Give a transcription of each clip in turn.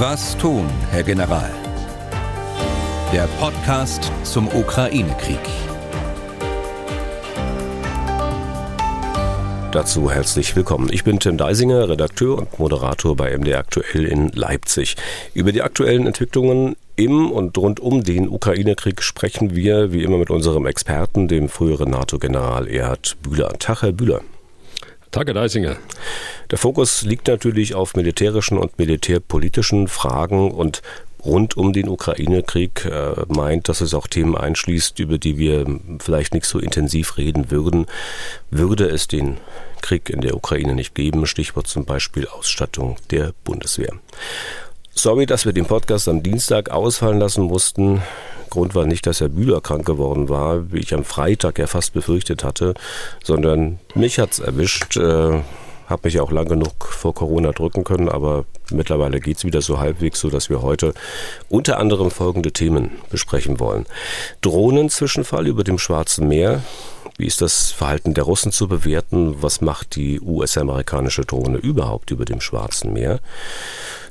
Was tun, Herr General? Der Podcast zum Ukraine-Krieg. Dazu herzlich willkommen. Ich bin Tim Deisinger, Redakteur und Moderator bei MD Aktuell in Leipzig. Über die aktuellen Entwicklungen im und rund um den Ukraine-Krieg sprechen wir wie immer mit unserem Experten, dem früheren NATO-General Erhard Bühler. Tag, Herr Bühler. Tage Deisinger. Der Fokus liegt natürlich auf militärischen und militärpolitischen Fragen und rund um den Ukraine-Krieg äh, meint, dass es auch Themen einschließt, über die wir vielleicht nicht so intensiv reden würden. Würde es den Krieg in der Ukraine nicht geben, Stichwort zum Beispiel Ausstattung der Bundeswehr. Sorry, dass wir den Podcast am Dienstag ausfallen lassen mussten. Grund war nicht, dass Herr Bühler krank geworden war, wie ich am Freitag ja fast befürchtet hatte, sondern mich hat's erwischt. Äh, habe mich auch lang genug vor Corona drücken können, aber mittlerweile geht's wieder so halbwegs, so dass wir heute unter anderem folgende Themen besprechen wollen. Drohnenzwischenfall über dem Schwarzen Meer. Wie ist das Verhalten der Russen zu bewerten? Was macht die US-amerikanische Drohne überhaupt über dem Schwarzen Meer?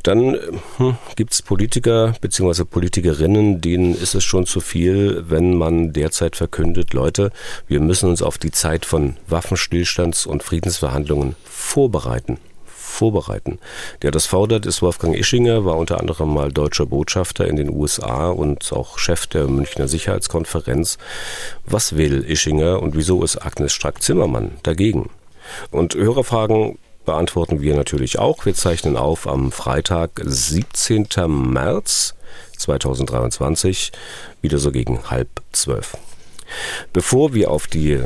Dann hm, gibt es Politiker bzw. Politikerinnen, denen ist es schon zu viel, wenn man derzeit verkündet, Leute, wir müssen uns auf die Zeit von Waffenstillstands- und Friedensverhandlungen vorbereiten vorbereiten. Der das fordert, ist Wolfgang Ischinger, war unter anderem mal deutscher Botschafter in den USA und auch Chef der Münchner Sicherheitskonferenz. Was will Ischinger und wieso ist Agnes Strack-Zimmermann dagegen? Und Hörerfragen beantworten wir natürlich auch. Wir zeichnen auf am Freitag, 17. März 2023, wieder so gegen halb zwölf. Bevor wir auf die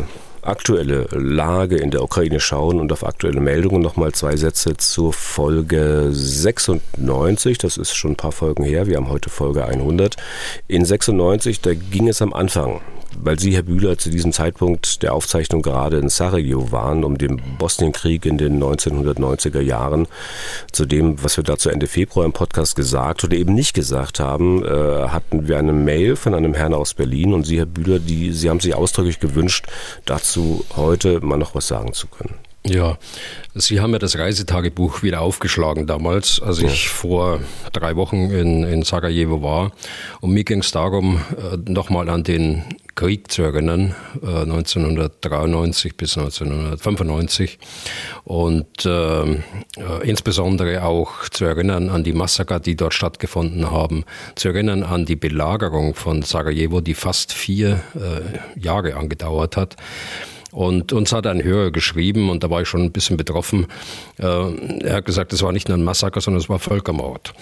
aktuelle Lage in der Ukraine schauen und auf aktuelle Meldungen nochmal zwei Sätze zur Folge 96. Das ist schon ein paar Folgen her. Wir haben heute Folge 100. In 96, da ging es am Anfang weil Sie, Herr Bühler, zu diesem Zeitpunkt der Aufzeichnung gerade in Sarajevo waren, um den Bosnienkrieg in den 1990er Jahren, zu dem, was wir dazu Ende Februar im Podcast gesagt oder eben nicht gesagt haben, äh, hatten wir eine Mail von einem Herrn aus Berlin und Sie, Herr Bühler, die, Sie haben sich ausdrücklich gewünscht, dazu heute mal noch was sagen zu können. Ja, Sie haben ja das Reisetagebuch wieder aufgeschlagen damals, als ich vor drei Wochen in, in Sarajevo war. Und mir ging es darum, äh, nochmal an den Krieg zu erinnern, 1993 äh, bis 1995. Und äh, äh, insbesondere auch zu erinnern an die Massaker, die dort stattgefunden haben, zu erinnern an die Belagerung von Sarajevo, die fast vier äh, Jahre angedauert hat. Und uns hat ein Hörer geschrieben, und da war ich schon ein bisschen betroffen. Äh, er hat gesagt, es war nicht nur ein Massaker, sondern es war Völkermord.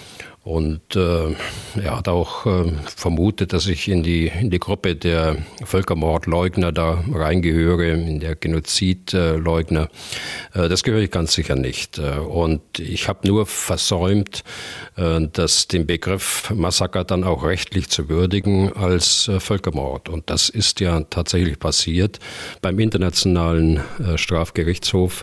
Und äh, er hat auch äh, vermutet, dass ich in die, in die Gruppe der Völkermordleugner da reingehöre, in der Genozidleugner. Äh, das gehöre ich ganz sicher nicht. Äh, und ich habe nur versäumt, äh, dass den Begriff Massaker dann auch rechtlich zu würdigen als äh, Völkermord. Und das ist ja tatsächlich passiert. Beim Internationalen Strafgerichtshof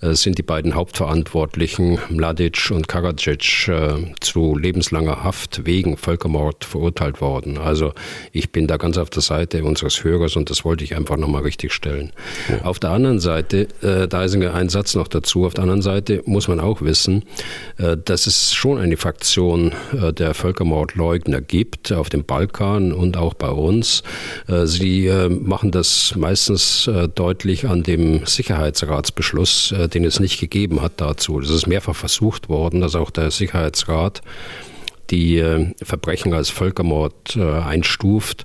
sind die beiden Hauptverantwortlichen, Mladic und Karadzic, äh, zu lebenslanger Haft wegen Völkermord verurteilt worden. Also ich bin da ganz auf der Seite unseres Hörers und das wollte ich einfach nochmal richtig stellen. Ja. Auf der anderen Seite, äh, da ist ein Satz noch dazu, auf der anderen Seite muss man auch wissen, dass es schon eine Fraktion der Völkermordleugner gibt auf dem Balkan und auch bei uns. Sie machen das meistens deutlich an dem Sicherheitsratsbeschluss, den es nicht gegeben hat dazu. Es ist mehrfach versucht worden, dass auch der Sicherheitsrat die äh, Verbrechen als Völkermord äh, einstuft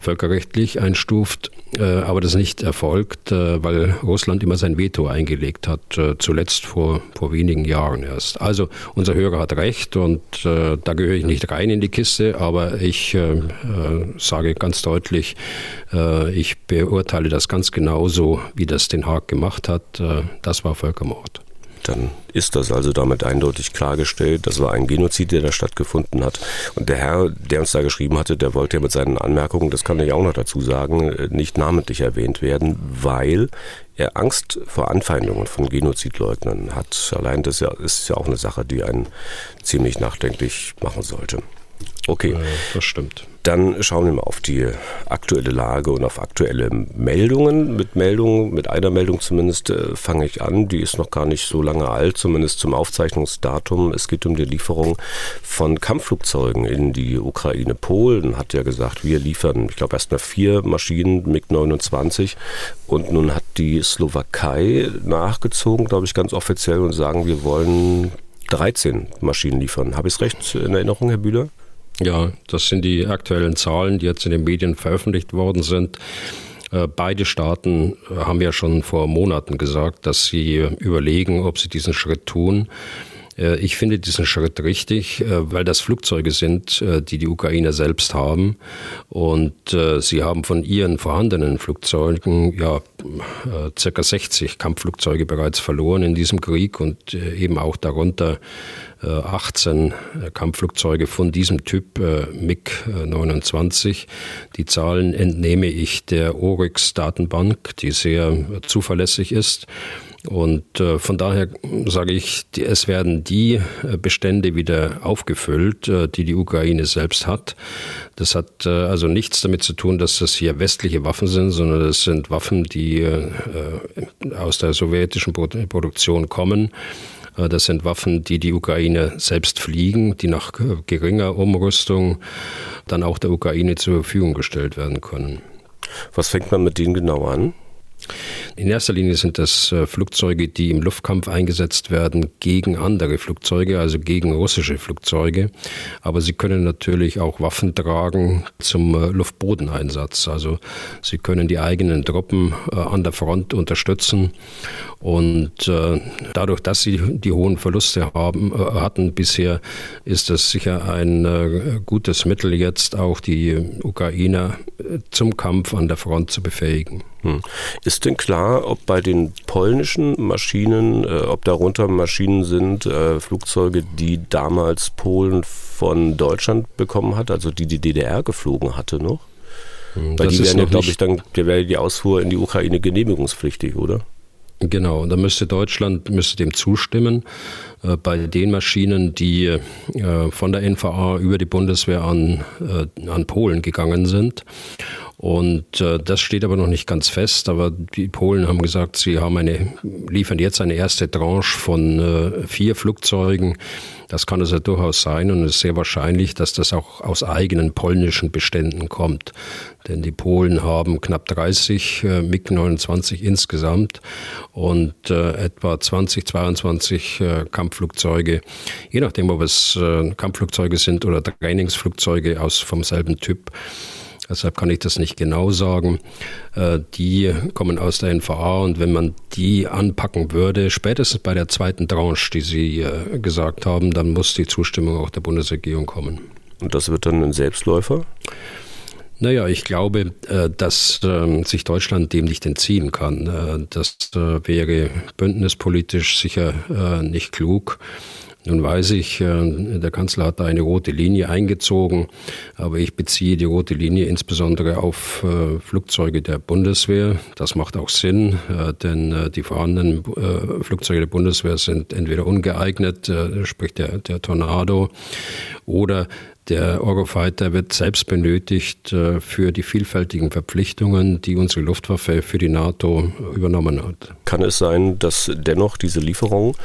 völkerrechtlich einstuft, äh, aber das nicht erfolgt, weil Russland immer sein Veto eingelegt hat, zuletzt vor, vor wenigen Jahren erst. Also unser Hörer hat recht und da gehöre ich nicht rein in die Kiste, aber ich sage ganz deutlich, ich beurteile das ganz genauso, wie das Den Haag gemacht hat. das war Völkermord. Dann ist das also damit eindeutig klargestellt. Das war ein Genozid, der da stattgefunden hat. Und der Herr, der uns da geschrieben hatte, der wollte ja mit seinen Anmerkungen, das kann ich auch noch dazu sagen, nicht namentlich erwähnt werden, weil er Angst vor Anfeindungen von Genozidleugnern hat. Allein das ist ja auch eine Sache, die einen ziemlich nachdenklich machen sollte. Okay. das stimmt. Dann schauen wir mal auf die aktuelle Lage und auf aktuelle Meldungen. Mit Meldungen, mit einer Meldung zumindest äh, fange ich an. Die ist noch gar nicht so lange alt, zumindest zum Aufzeichnungsdatum. Es geht um die Lieferung von Kampfflugzeugen in die Ukraine. Polen hat ja gesagt, wir liefern, ich glaube, erstmal vier Maschinen MiG-29 und nun hat die Slowakei nachgezogen, glaube ich, ganz offiziell und sagen, wir wollen 13 Maschinen liefern. Habe ich es recht in Erinnerung, Herr Bühler? Ja, das sind die aktuellen Zahlen, die jetzt in den Medien veröffentlicht worden sind. Äh, beide Staaten haben ja schon vor Monaten gesagt, dass sie überlegen, ob sie diesen Schritt tun. Äh, ich finde diesen Schritt richtig, äh, weil das Flugzeuge sind, die die Ukrainer selbst haben. Und sie haben von ihren vorhandenen Flugzeugen ja circa 60 Kampfflugzeuge bereits verloren in diesem Krieg und eben auch darunter 18 äh, Kampfflugzeuge von diesem Typ äh, MiG-29. Die Zahlen entnehme ich der Oryx-Datenbank, die sehr zuverlässig ist. Und äh, von daher sage ich, es werden die Bestände wieder aufgefüllt, die die Ukraine selbst hat. Das hat also nichts damit zu tun, dass das hier westliche Waffen sind, sondern das sind Waffen, die aus der sowjetischen Produktion kommen äh, das sind Waffen, die die Ukraine selbst fliegen, die nach geringer Umrüstung dann auch der Ukraine zur Verfügung gestellt werden können. Was fängt man mit denen genau an? In erster Linie sind das äh, Flugzeuge, die im Luftkampf eingesetzt werden gegen andere Flugzeuge, also gegen russische Flugzeuge. Aber sie können natürlich auch Waffen tragen zum äh, Luftbodeneinsatz. Also sie können die eigenen Truppen äh, an der Front unterstützen. Und dadurch, dass sie die hohen Verluste haben, hatten bisher, ist das sicher ein gutes Mittel, jetzt auch die Ukrainer zum Kampf an der Front zu befähigen. Hm. Ist denn klar, ob bei den polnischen Maschinen, äh, ob darunter Maschinen sind, äh, Flugzeuge, die damals Polen von Deutschland bekommen hat, also die die DDR geflogen hatte noch? Hm, Weil das die wären ja, glaube ich, dann wäre die Ausfuhr in die Ukraine genehmigungspflichtig, oder? Genau, da müsste Deutschland müsste dem zustimmen. Äh, bei den Maschinen, die äh, von der NVA über die Bundeswehr an, äh, an Polen gegangen sind. Und äh, das steht aber noch nicht ganz fest. Aber die Polen haben gesagt, sie haben eine, liefern jetzt eine erste Tranche von äh, vier Flugzeugen. Das kann also durchaus sein und es ist sehr wahrscheinlich, dass das auch aus eigenen polnischen Beständen kommt. Denn die Polen haben knapp 30 äh, MiG-29 insgesamt und etwa 20, 22 äh, Kampfflugzeuge, je nachdem, ob es äh, Kampfflugzeuge sind oder Trainingsflugzeuge aus vom selben Typ. Deshalb kann ich das nicht genau sagen. Äh, die kommen aus der NVA und wenn man die anpacken würde, spätestens bei der zweiten Tranche, die Sie äh, gesagt haben, dann muss die Zustimmung auch der Bundesregierung kommen. Und das wird dann ein Selbstläufer? Naja, ich glaube, äh, dass ähm, sich Deutschland dem nicht entziehen kann. Das wäre bündnispolitisch sicher nicht klug. Nun weiß ich, äh, der Kanzler hat da eine rote Linie eingezogen, aber ich beziehe die rote Linie insbesondere auf äh, Flugzeuge der Bundeswehr. Das macht auch Sinn, äh, denn die vorhandenen Flugzeuge der Bundeswehr sind entweder ungeeignet, sprich der, der Tornado, oder der Eurofighter wird selbst benötigt äh, für die vielfältigen Verpflichtungen, die unsere Luftwaffe für die NATO übernommen hat. Kann es sein, dass dennoch diese Lieferung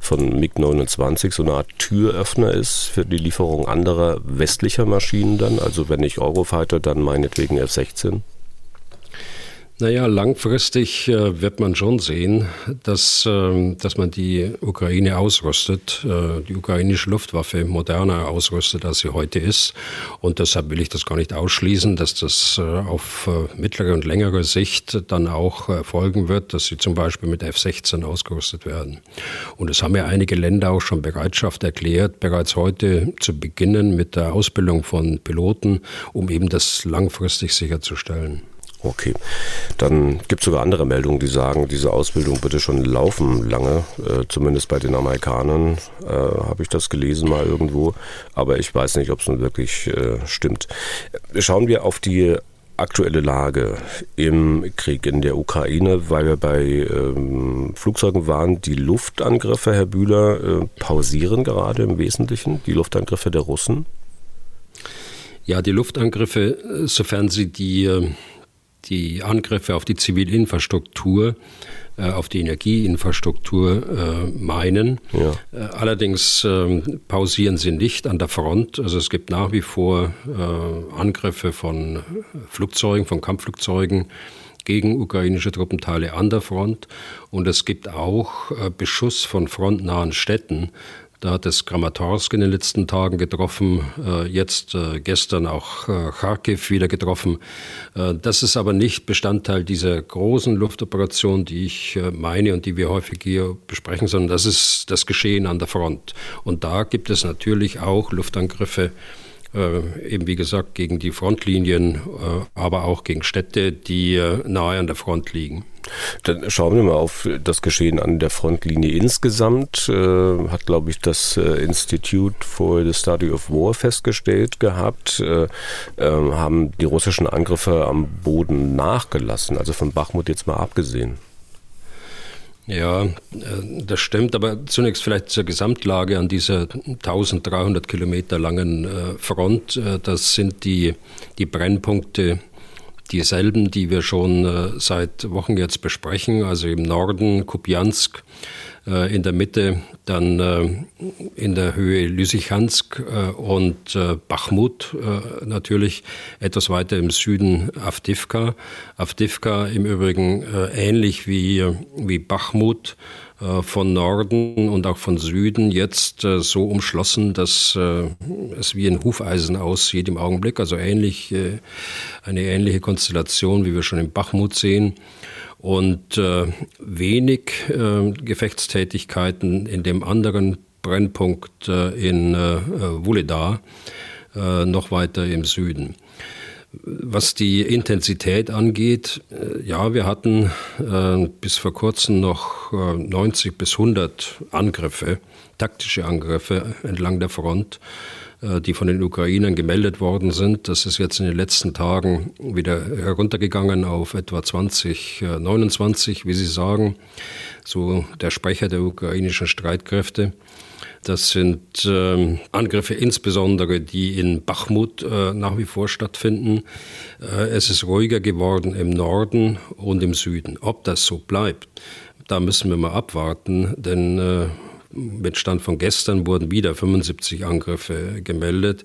von MiG-29 so eine Art Türöffner ist für die Lieferung anderer westlicher Maschinen dann? Also wenn nicht Eurofighter, dann meinetwegen F-16? Naja, langfristig äh, wird man schon sehen, dass, äh, dass man die Ukraine ausrüstet, äh, die ukrainische Luftwaffe moderner ausrüstet, als sie heute ist. Und deshalb will ich das gar nicht ausschließen, dass das äh, auf äh, mittlere und längere Sicht dann auch erfolgen wird, dass sie zum Beispiel mit F-16 ausgerüstet werden. Und es haben ja einige Länder auch schon Bereitschaft erklärt, bereits heute zu beginnen mit der Ausbildung von Piloten, um eben das langfristig sicherzustellen. Okay, dann gibt es sogar andere Meldungen, die sagen, diese Ausbildung bitte schon laufen lange. Äh, zumindest bei den Amerikanern äh, habe ich das gelesen mal irgendwo. Aber ich weiß nicht, ob es nun wirklich äh, stimmt. Schauen wir auf die aktuelle Lage im Krieg in der Ukraine, weil wir bei ähm, Flugzeugen waren. Die Luftangriffe, Herr Bühler, äh, pausieren gerade im Wesentlichen, die Luftangriffe der Russen. Ja, die Luftangriffe, sofern sie die, die Angriffe auf die Zivilinfrastruktur äh, auf die Energieinfrastruktur äh, meinen. Ja. Äh, allerdings ähm, pausieren sie nicht an der Front. Also es gibt nach wie vor Angriffe von Flugzeugen, von Kampfflugzeugen gegen ukrainische Truppenteile an der Front. Und es gibt auch Beschuss von frontnahen Städten. Da hat es Kramatorsk in den letzten Tagen getroffen, äh, jetzt äh, gestern auch äh, Kharkiv wieder getroffen. Das ist aber nicht Bestandteil dieser großen Luftoperation, die ich meine und die wir häufig hier besprechen, sondern das ist das Geschehen an der Front. Und da gibt es natürlich auch Luftangriffe äh, eben wie gesagt gegen die Frontlinien, äh, aber auch gegen Städte, die äh, nahe an der Front liegen. Dann schauen wir mal auf das Geschehen an der Frontlinie insgesamt. Äh, hat, glaube ich, das äh, Institute for the Study of War festgestellt gehabt. Äh, haben die russischen Angriffe am Boden nachgelassen, also von Bachmut jetzt mal abgesehen. Ja, äh, das stimmt, aber zunächst vielleicht zur Gesamtlage an dieser 1300 Kilometer langen äh, Front. Äh, das sind die, die Brennpunkte dieselben, die wir schon seit Wochen jetzt besprechen, also im Norden Kupiansk, äh, in der Mitte dann äh, in der Höhe Lysychansk äh, und Bachmut natürlich etwas weiter im Süden Avdivka. Avdivka im Übrigen ähnlich wie, wie Bachmut von Norden und auch von Süden jetzt so umschlossen, dass es wie ein Hufeisen aussieht im Augenblick. Also ähnlich, eine ähnliche Konstellation, wie wir schon in Bachmut sehen und äh, wenig äh, Gefechtstätigkeiten in dem anderen Brennpunkt äh, in äh, Wuledar, äh, noch weiter im Süden. Was die Intensität angeht, äh, ja, wir hatten äh, bis vor kurzem noch 90 bis 100 Angriffe, taktische Angriffe entlang der Front. Äh, die von den Ukrainern gemeldet worden sind. Das ist jetzt in den letzten Tagen wieder heruntergegangen auf etwa 20, 29, äh, wie Sie sagen, so der Sprecher der ukrainischen Streitkräfte. Das sind äh, Angriffe insbesondere, die in Bachmut äh, nach wie vor stattfinden. Äh, es ist ruhiger geworden im Norden und im Süden. Ob das so bleibt, da müssen wir mal abwarten, denn äh, mit Stand von gestern wurden wieder 75 Angriffe gemeldet.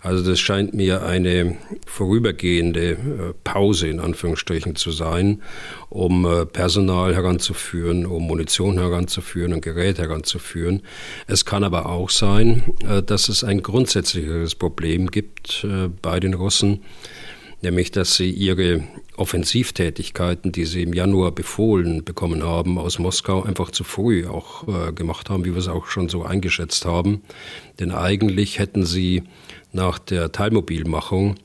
Also das scheint mir eine vorübergehende äh, Pause in Anführungsstrichen zu sein, um äh, Personal heranzuführen, um Munition heranzuführen und Gerät heranzuführen. Es kann aber auch sein, äh, dass es ein grundsätzlicheres Problem gibt bei den Russen, nämlich dass sie ihre Offensivtätigkeiten, die sie im Januar befohlen bekommen haben aus Moskau, einfach zu früh auch äh, gemacht haben, wie wir es auch schon so eingeschätzt haben. Denn eigentlich hätten sie nach der Teilmobilmachung,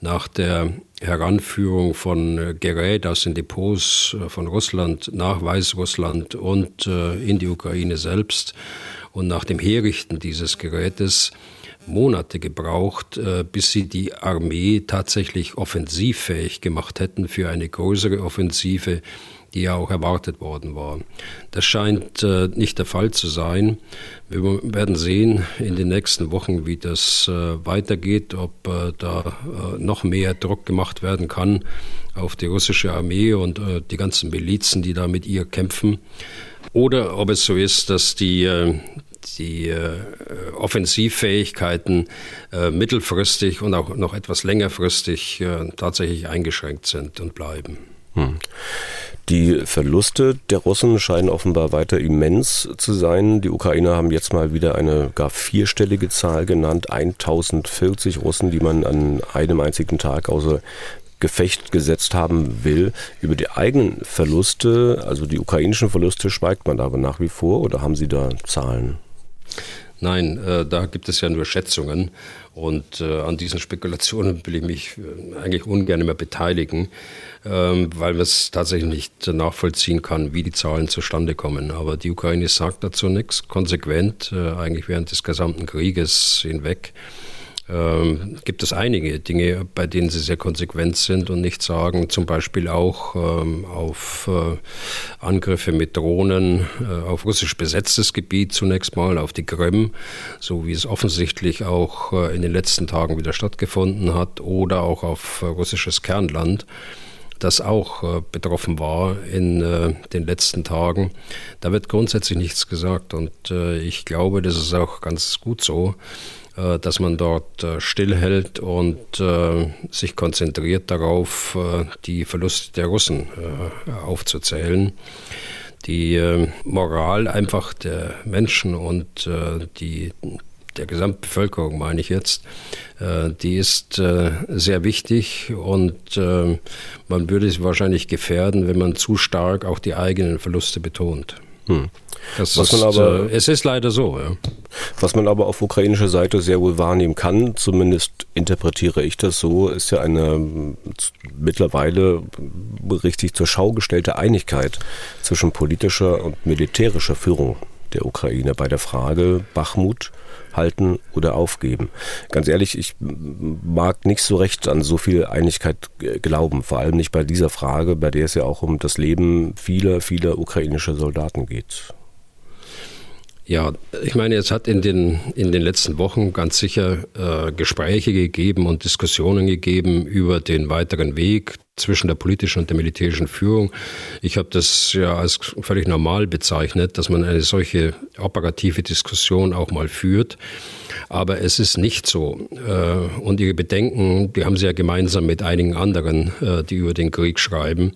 nach der Heranführung von äh, Gerät aus den Depots äh, von Russland nach Weißrussland und äh, in die Ukraine selbst und nach dem Herrichten dieses Gerätes Monate gebraucht, äh, bis sie die Armee tatsächlich offensivfähig gemacht hätten für eine größere Offensive, die ja auch erwartet worden war. Das scheint äh, nicht der Fall zu sein. Wir werden sehen in den nächsten Wochen, wie das äh, weitergeht, ob da noch mehr Druck gemacht werden kann auf die russische Armee und die ganzen Milizen, die da mit ihr kämpfen. Oder ob es so ist, dass die, die äh, Offensivfähigkeiten äh, mittelfristig und auch noch etwas längerfristig äh, tatsächlich eingeschränkt sind und bleiben. Hm. Die Verluste der Russen scheinen offenbar weiter immens zu sein. Die Ukrainer haben jetzt mal wieder eine gar vierstellige Zahl genannt, 1040 Russen, die man an einem einzigen Tag außer Gefecht gesetzt haben will. Über die eigenen Verluste, also die ukrainischen Verluste, schweigt man aber nach wie vor oder haben Sie da Zahlen? Nein, äh, da gibt es ja nur Schätzungen und äh, an diesen Spekulationen will ich mich äh, eigentlich ungern mehr beteiligen, ähm, weil man es tatsächlich nicht nachvollziehen kann, wie die Zahlen zustande kommen. Aber die Ukraine sagt dazu nichts, konsequent, äh, eigentlich während des gesamten Krieges hinweg. Ähm, gibt es einige Dinge, bei denen sie sehr konsequent sind und nicht sagen, zum Beispiel auch ähm, auf äh, Angriffe mit Drohnen äh, auf russisch besetztes Gebiet zunächst mal, auf die Krim, so wie es offensichtlich auch äh, in den letzten Tagen wieder stattgefunden hat, oder auch auf äh, russisches Kernland das auch äh, betroffen war in äh, den letzten Tagen. Da wird grundsätzlich nichts gesagt und ich glaube, das ist auch ganz gut so, dass man dort äh, stillhält und äh, sich konzentriert darauf, die Verluste der Russen aufzuzählen die Moral einfach der Menschen und die der Gesamtbevölkerung meine ich jetzt, äh, die ist äh, sehr wichtig und äh, man würde es wahrscheinlich gefährden, wenn man zu stark auch die eigenen Verluste betont. Hm. Das was ist, man aber, äh, es ist leider so. Ja. Was man aber auf ukrainischer Seite sehr wohl wahrnehmen kann, zumindest interpretiere ich das so, ist ja eine mittlerweile richtig zur Schau gestellte Einigkeit zwischen politischer und militärischer Führung der Ukraine bei der Frage Bachmut halten oder aufgeben. Ganz ehrlich, ich mag nicht so recht an so viel Einigkeit glauben, vor allem nicht bei dieser Frage, bei der es ja auch um das Leben vieler, vieler ukrainischer Soldaten geht. Ja, ich meine, es hat in den, in den letzten Wochen ganz sicher äh, Gespräche gegeben und Diskussionen gegeben über den weiteren Weg zwischen der politischen und der militärischen Führung. Ich habe das ja als völlig normal bezeichnet, dass man eine solche operative Diskussion auch mal führt. Aber es ist nicht so. Äh, und Ihre Bedenken, die haben Sie ja gemeinsam mit einigen anderen, äh, die über den Krieg schreiben.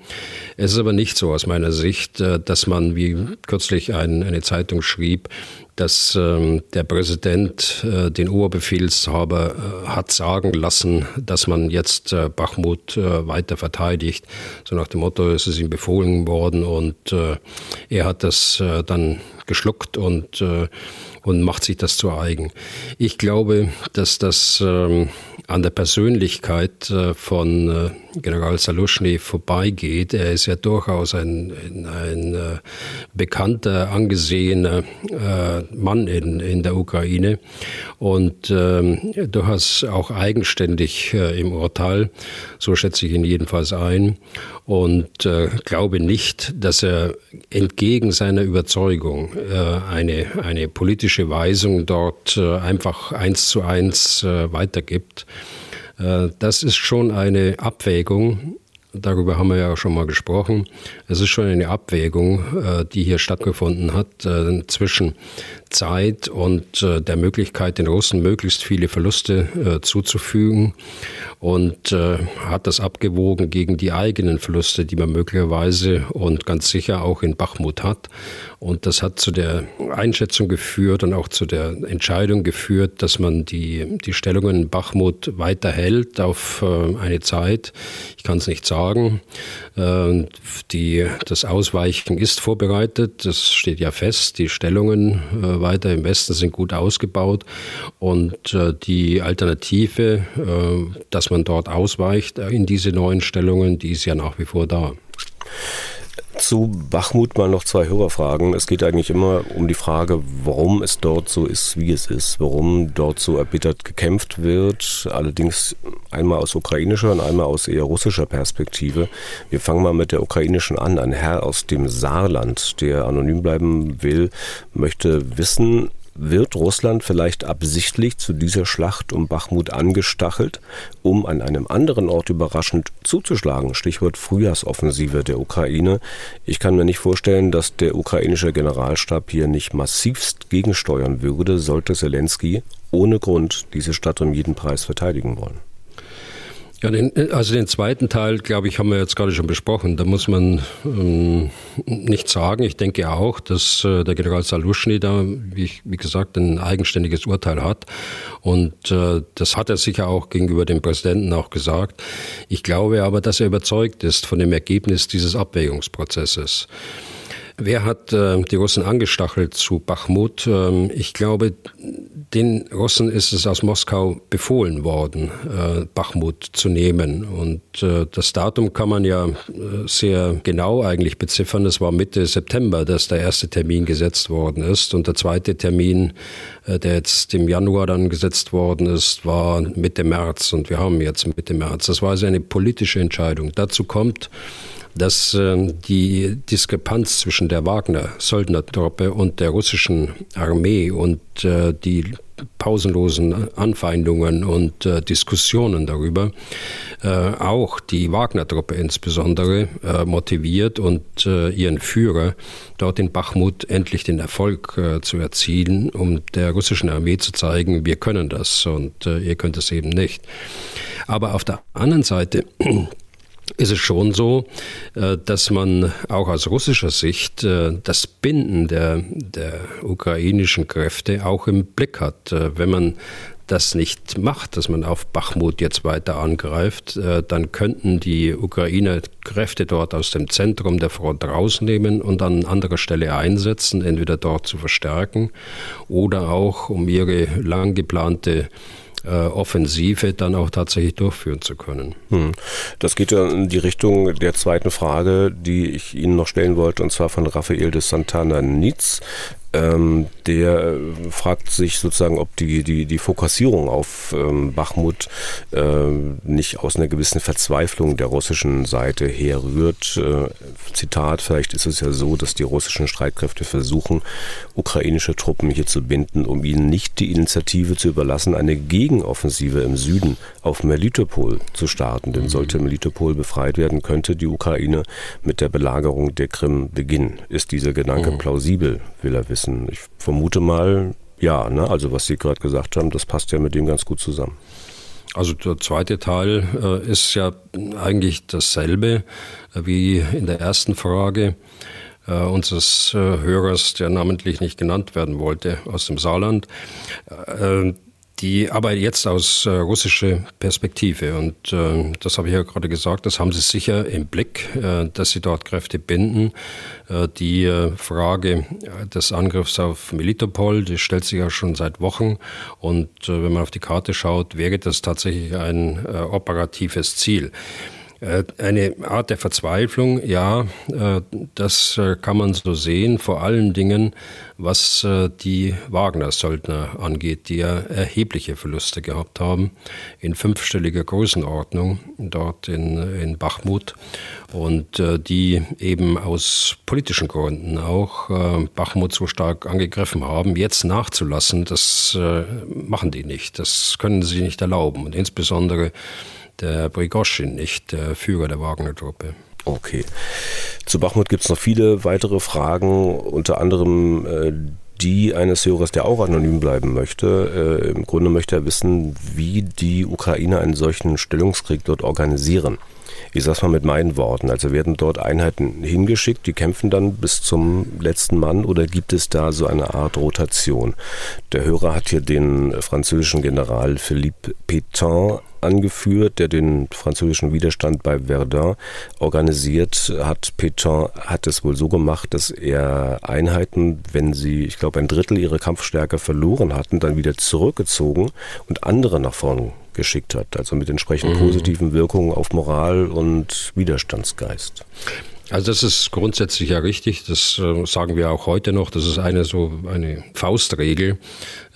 Es ist aber nicht so aus meiner Sicht, äh, dass man, wie kürzlich eine Zeitung schrieb, dass ähm, der Präsident äh, den Oberbefehlshaber äh, hat sagen lassen, dass man jetzt äh, Bachmut äh, weiter verteidigt. So nach dem Motto, es ist ihm befohlen worden und äh, er hat das äh, dann geschluckt und, und macht sich das zu eigen. Ich glaube, dass das ähm, an der Persönlichkeit von General Saluschny vorbeigeht. Er ist ja durchaus ein, ein, ein äh, bekannter, angesehener äh, Mann in, in der Ukraine und ähm, durchaus auch eigenständig äh, im Urteil. So schätze ich ihn jedenfalls ein und äh, glaube nicht, dass er entgegen seiner Überzeugung äh, eine, eine politische Weisung dort äh, einfach eins zu eins äh, weitergibt. Äh, das ist schon eine Abwägung. Darüber haben wir ja auch schon mal gesprochen. Es ist schon eine Abwägung, die hier stattgefunden hat zwischen Zeit und der Möglichkeit, den Russen möglichst viele Verluste zuzufügen und hat das abgewogen gegen die eigenen Verluste, die man möglicherweise und ganz sicher auch in Bachmut hat. Und das hat zu der Einschätzung geführt und auch zu der Entscheidung geführt, dass man die, die Stellungen in Bachmut weiter hält auf äh, eine Zeit. Ich kann es nicht sagen. Äh, die, das Ausweichen ist vorbereitet. Das steht ja fest. Die Stellungen äh, weiter im Westen sind gut ausgebaut. Und die Alternative, dass man dort ausweicht in diese neuen Stellungen, die ist ja nach wie vor da. Zu Bachmut mal noch zwei Hörerfragen. Es geht eigentlich immer um die Frage, warum es dort so ist, wie es ist, warum dort so erbittert gekämpft wird. Allerdings einmal aus ukrainischer und einmal aus eher russischer Perspektive. Wir fangen mal mit der ukrainischen an. Ein Herr aus dem Saarland, der anonym bleiben will, möchte wissen, wird Russland vielleicht absichtlich zu dieser Schlacht um Bachmut angestachelt, um an einem anderen Ort überraschend zuzuschlagen? Stichwort Frühjahrsoffensive der Ukraine. Ich kann mir nicht vorstellen, dass der ukrainische Generalstab hier nicht massivst gegensteuern würde, sollte Zelensky ohne Grund diese Stadt um jeden Preis verteidigen wollen. Ja, den, also den zweiten Teil, glaube ich, haben wir jetzt gerade schon besprochen. Da muss man ähm, nichts sagen. Ich denke auch, dass äh, der General Saluschny da, wie, ich, wie gesagt, ein eigenständiges Urteil hat. Und äh, das hat er sicher auch gegenüber dem Präsidenten auch gesagt. Ich glaube aber, dass er überzeugt ist von dem Ergebnis dieses Abwägungsprozesses. Wer hat äh, die Russen angestachelt zu Bachmut? Ähm, ich glaube, den Russen ist es aus Moskau befohlen worden, äh, Bachmut zu nehmen. Und äh, das Datum kann man ja äh, sehr genau eigentlich beziffern. Es war Mitte September, dass der erste Termin gesetzt worden ist. Und der zweite Termin, äh, der jetzt im Januar dann gesetzt worden ist, war Mitte März. Und wir haben jetzt Mitte März. Das war also eine politische Entscheidung. Dazu kommt, dass äh, die Diskrepanz zwischen der Wagner-Söldnertruppe und der russischen Armee und äh, die pausenlosen Anfeindungen und äh, Diskussionen darüber äh, auch die Wagner-Truppe insbesondere äh, motiviert und äh, ihren Führer dort in Bachmut endlich den Erfolg äh, zu erzielen, um der russischen Armee zu zeigen, wir können das und ihr könnt es eben nicht. Aber auf der anderen Seite ist es schon so, äh, dass man auch aus russischer Sicht äh, das Binden der, der ukrainischen Kräfte auch im Blick hat. Äh, wenn man das nicht macht, dass man auf Bachmut jetzt weiter angreift, dann könnten die Ukrainer Kräfte dort aus dem Zentrum der Front rausnehmen und an anderer Stelle einsetzen, entweder dort zu verstärken oder auch um ihre lang geplante äh, Offensive dann auch tatsächlich durchführen zu können. Hm. Das geht ja in die Richtung der zweiten Frage, die ich Ihnen noch stellen wollte, und zwar von Rafael de Santana Nitz. Ähm, der äh, fragt sich sozusagen, ob die, die, die Fokussierung auf ähm, Bachmut äh, nicht aus einer gewissen Verzweiflung der russischen Seite herrührt. Äh, Zitat, vielleicht ist es ja so, dass die russischen Streitkräfte versuchen, ukrainische Truppen hier zu binden, um ihnen nicht die Initiative zu überlassen, eine Gegenoffensive im Süden auf Melitopol zu starten. Denn sollte Melitopol befreit werden, könnte die Ukraine mit der Belagerung der Krim beginnen. Ist dieser Gedanke mhm. plausibel, will er wissen. Ich vermute mal, ja, ne? also was Sie gerade gesagt haben, das passt ja mit dem ganz gut zusammen. Also der zweite Teil äh, ist ja eigentlich dasselbe äh, wie in der ersten Frage äh, unseres äh, Hörers, der namentlich nicht genannt werden wollte, aus dem Saarland. Äh, die aber jetzt aus äh, russischer Perspektive. Und äh, das habe ich ja gerade gesagt, das haben sie sicher im Blick, äh, dass sie dort Kräfte binden. Äh, die äh, Frage des Angriffs auf Melitopol, die stellt sich ja schon seit Wochen. Und äh, wenn man auf die Karte schaut, wäre das tatsächlich ein operatives Ziel. Äh, eine Art der Verzweiflung, ja, äh, das äh, kann man so sehen, vor allen Dingen, was die Wagner-Söldner angeht, die ja erhebliche Verluste gehabt haben, in fünfstelliger Größenordnung dort in, in Bachmut. Und die eben aus politischen Gründen auch Bachmut so stark angegriffen haben. Jetzt nachzulassen, das machen die nicht, das können sie nicht erlauben. Und insbesondere der Brigoschin, nicht der Führer der Wagner-Truppe. Okay. Zu Bachmut gibt es noch viele weitere Fragen, unter anderem äh, die eines Hörers, der auch anonym bleiben möchte. Äh, Im Grunde möchte er wissen, wie die Ukrainer einen solchen Stellungskrieg dort organisieren. Ich sag's mal mit meinen Worten. Also werden dort Einheiten hingeschickt, die kämpfen dann bis zum letzten Mann oder gibt es da so eine Art Rotation? Der Hörer hat hier den französischen General Philippe Pétain angeführt, der den französischen Widerstand bei Verdun organisiert hat. Pétain hat es wohl so gemacht, dass er Einheiten, wenn sie, ich glaube, ein Drittel ihrer Kampfstärke verloren hatten, dann wieder zurückgezogen und andere nach vorn geschickt hat. Also mit entsprechend mhm. positiven Wirkungen auf Moral und Widerstandsgeist. Also das ist grundsätzlich ja richtig. Das äh, sagen wir auch heute noch. Das ist eine so eine Faustregel,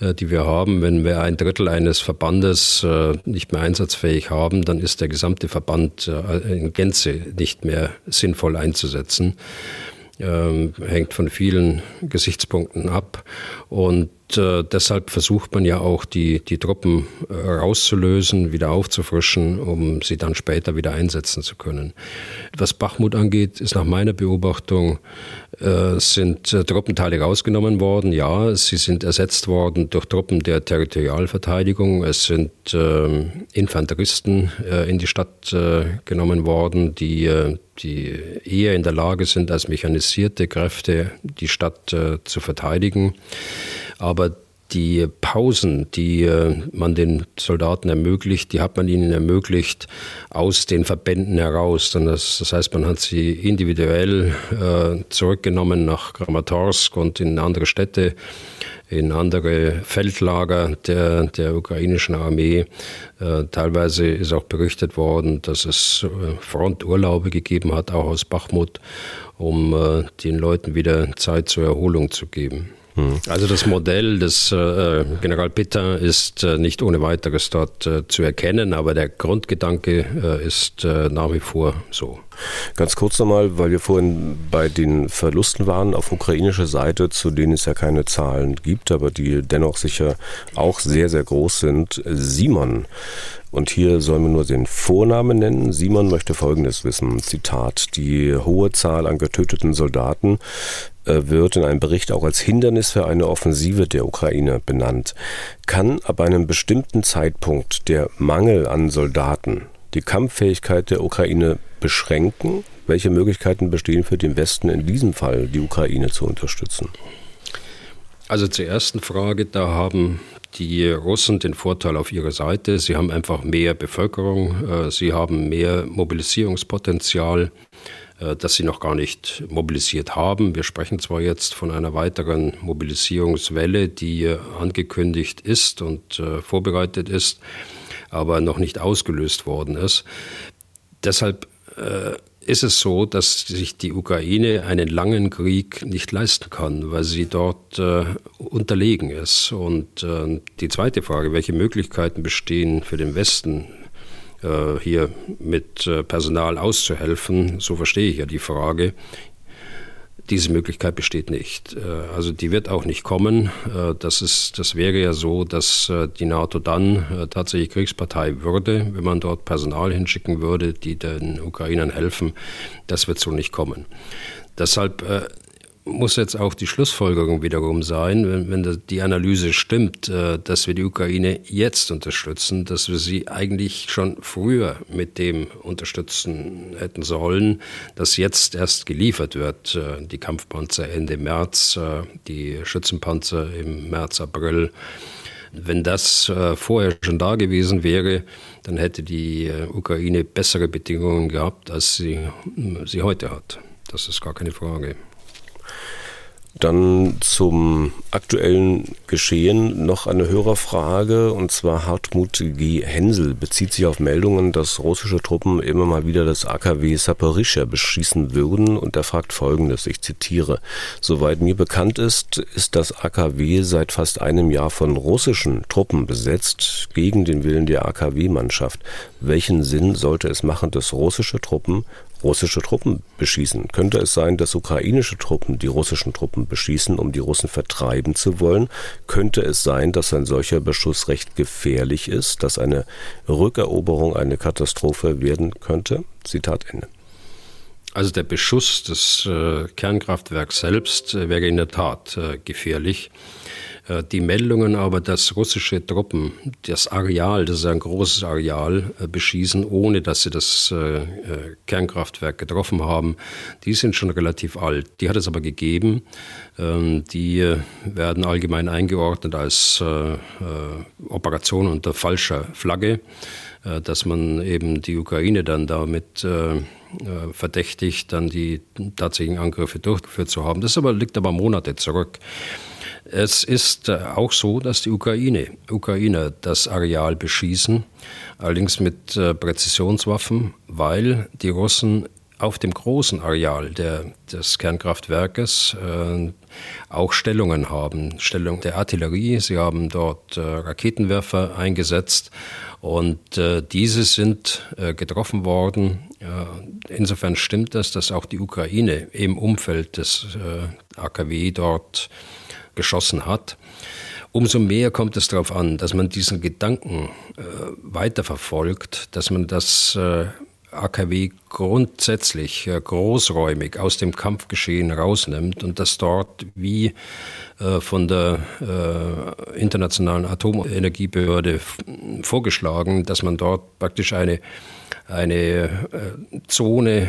äh, die wir haben. Wenn wir ein Drittel eines Verbandes äh, nicht mehr einsatzfähig haben, dann ist der gesamte Verband in Gänze nicht mehr sinnvoll einzusetzen. Ähm, hängt von vielen Gesichtspunkten ab. Und äh, deshalb versucht man ja auch, die, die Truppen äh, rauszulösen, wieder aufzufrischen, um sie dann später wieder einsetzen zu können. Was Bachmut angeht, ist nach meiner Beobachtung, äh, sind äh, Truppenteile rausgenommen worden. Ja, sie sind ersetzt worden durch Truppen der Territorialverteidigung. Es sind ähm, Infanteristen äh, in die Stadt äh, genommen worden, die die eher in der Lage sind, als mechanisierte Kräfte die Stadt zu verteidigen. Aber die Pausen, die äh, man den Soldaten ermöglicht, die hat man ihnen ermöglicht aus den Verbänden heraus. Das, heißt, man hat sie individuell äh, zurückgenommen nach Kramatorsk und in andere Städte, in andere Feldlager der, der ukrainischen Armee. Äh, teilweise ist auch berichtet worden, dass es Fronturlaube gegeben hat, auch aus Bachmut, um den Leuten wieder Zeit zur Erholung zu geben. Hm. Also das Modell des äh, General Pitter ist äh, nicht ohne weiteres dort äh, zu erkennen, aber der Grundgedanke äh, ist äh, nach wie vor so. Ganz kurz nochmal, weil wir vorhin bei den Verlusten waren auf ukrainischer Seite, zu denen es ja keine Zahlen gibt, aber die dennoch sicher auch sehr, sehr groß sind. Simon, und hier sollen wir nur den Vornamen nennen. Simon möchte Folgendes wissen. Zitat. Die hohe Zahl an getöteten Soldaten äh, wird in einem Bericht auch als Hindernis für eine Offensive der Ukraine benannt. Kann ab einem bestimmten Zeitpunkt der Mangel an Soldaten die Kampffähigkeit der Ukraine beschränken? Welche Möglichkeiten bestehen für den Westen in diesem Fall, die Ukraine zu unterstützen? Also zur ersten Frage, da haben die Russen den Vorteil auf ihrer Seite. Sie haben einfach mehr Bevölkerung, äh, sie haben mehr Mobilisierungspotenzial, äh, das sie noch gar nicht mobilisiert haben. Wir sprechen zwar jetzt von einer weiteren Mobilisierungswelle, die angekündigt ist und äh, vorbereitet ist, aber noch nicht ausgelöst worden ist. Deshalb ist es so, dass sich die Ukraine einen langen Krieg nicht leisten kann, weil sie dort äh, unterlegen ist. Und äh, die zweite Frage, welche Möglichkeiten bestehen für den Westen, äh, hier mit äh, Personal auszuhelfen, so verstehe ich ja die Frage. Diese Möglichkeit besteht nicht. Äh, also die wird auch nicht kommen. Äh, das, ist, das wäre ja so, dass äh, die NATO dann tatsächlich Kriegspartei würde, wenn man dort Personal hinschicken würde, die den Ukrainern helfen. Das wird so nicht kommen. Deshalb muss jetzt auch die Schlussfolgerung wiederum sein, wenn, wenn die Analyse stimmt, äh, dass wir die Ukraine jetzt unterstützen, dass wir sie eigentlich schon früher mit dem unterstützen hätten sollen, dass jetzt erst geliefert wird. Äh, die Kampfpanzer Ende März, äh, die Schützenpanzer im März, April. Wenn das vorher schon da gewesen wäre, dann hätte die Ukraine bessere Bedingungen gehabt, als sie, sie heute hat. Das ist gar keine Frage. Dann zum aktuellen Geschehen noch eine Hörerfrage und zwar Hartmut G. Hensel bezieht sich auf Meldungen, dass russische Truppen immer mal wieder das AKW Saporischschja beschießen würden und er fragt folgendes, ich zitiere, soweit mir bekannt ist, ist das AKW seit fast einem Jahr von russischen Truppen besetzt, gegen den Willen der AKW-Mannschaft. Welchen Sinn sollte es machen, dass russische Truppen russische Truppen beschießen? Könnte es sein, dass ukrainische Truppen die russischen Truppen beschießen, um die Russen vertreiben zu wollen? Könnte es sein, dass ein solcher Beschuss recht gefährlich ist, dass eine Rückeroberung eine Katastrophe werden könnte? Zitat Ende. Also der Beschuss des äh, Kernkraftwerks selbst äh, wäre in der Tat äh, gefährlich. Äh, die Meldungen aber, dass russische Truppen das Areal, das ist ein großes Areal, äh, beschießen, ohne dass sie das äh, Kernkraftwerk getroffen haben, die sind schon relativ alt. Die hat es aber gegeben. Ähm, die werden allgemein eingeordnet als Operation unter falscher Flagge, dass man eben die Ukraine dann damit verdächtigt, dann die tatsächlichen Angriffe durchgeführt zu haben. Das aber, liegt aber Monate zurück. Es ist äh, auch so, dass die Ukraine, Ukrainer das Areal beschießen, allerdings mit äh, Präzisionswaffen, weil die Russen auf dem großen Areal der, des Kernkraftwerkes äh, auch Stellungen haben. Stellung der Artillerie, sie haben dort äh, Raketenwerfer eingesetzt und äh, diese sind äh, getroffen worden. insofern stimmt es, dass auch die Ukraine im Umfeld des AKW dort geschossen hat. Umso mehr kommt es darauf an, dass man diesen Gedanken äh, weiterverfolgt, dass man das äh, AKW grundsätzlich äh, großräumig aus dem Kampfgeschehen rausnimmt und dass dort wie äh, von der äh, Internationalen Atomenergiebehörde vorgeschlagen, dass man dort praktisch eine eine äh, Zone äh,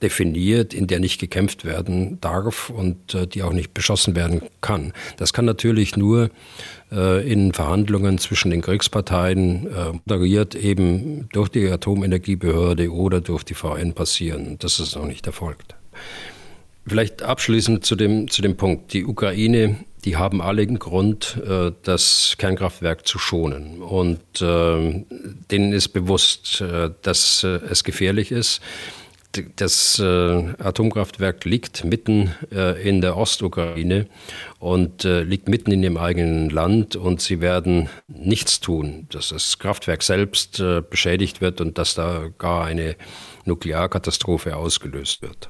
definiert, in der nicht gekämpft werden darf und äh, die auch nicht beschossen werden kann. Das kann natürlich nur in Verhandlungen zwischen den Kriegsparteien moderiert eben durch die Atomenergiebehörde oder durch die VN passieren. Das ist noch nicht erfolgt. Vielleicht abschließend zu dem, zu dem Punkt. Die Ukraine, die haben alle einen Grund, äh, das Kernkraftwerk zu schonen. Und äh, denen ist bewusst, äh, dass es gefährlich ist. Das Atomkraftwerk liegt mitten in der Ostukraine und liegt mitten in dem eigenen Land und sie werden nichts tun, dass das Kraftwerk selbst beschädigt wird und dass da gar eine Nuklearkatastrophe ausgelöst wird.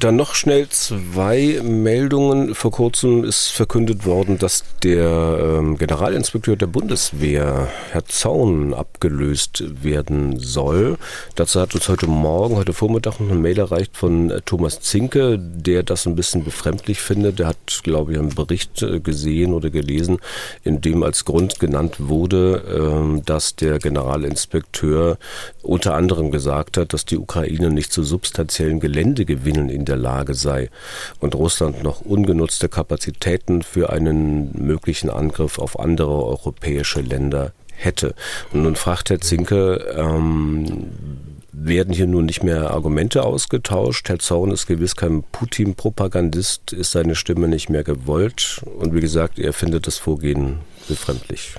Dann noch schnell zwei Meldungen. Vor kurzem ist verkündet worden, dass der ähm, Generalinspekteur der Bundeswehr, Herr Zaun, abgelöst werden soll. Dazu hat uns heute Morgen, heute Vormittag noch eine Mail erreicht von äh, Thomas Zinke, der das ein bisschen befremdlich findet. Der hat, glaube ich, einen Bericht äh, gesehen oder gelesen, in dem als Grund genannt wurde, äh, dass der Generalinspekteur unter anderem gesagt hat, dass die Ukraine nicht zu substanziellen Geländegewinnen in der Lage sei und Russland noch ungenutzte Kapazitäten für einen möglichen Angriff auf andere europäische Länder hätte. Und nun fragt Herr Zinke, ähm, werden hier nun nicht mehr Argumente ausgetauscht. Herr Zorn ist gewiss kein Putin-Propagandist, ist seine Stimme nicht mehr gewollt. Und wie gesagt, er findet das Vorgehen befremdlich.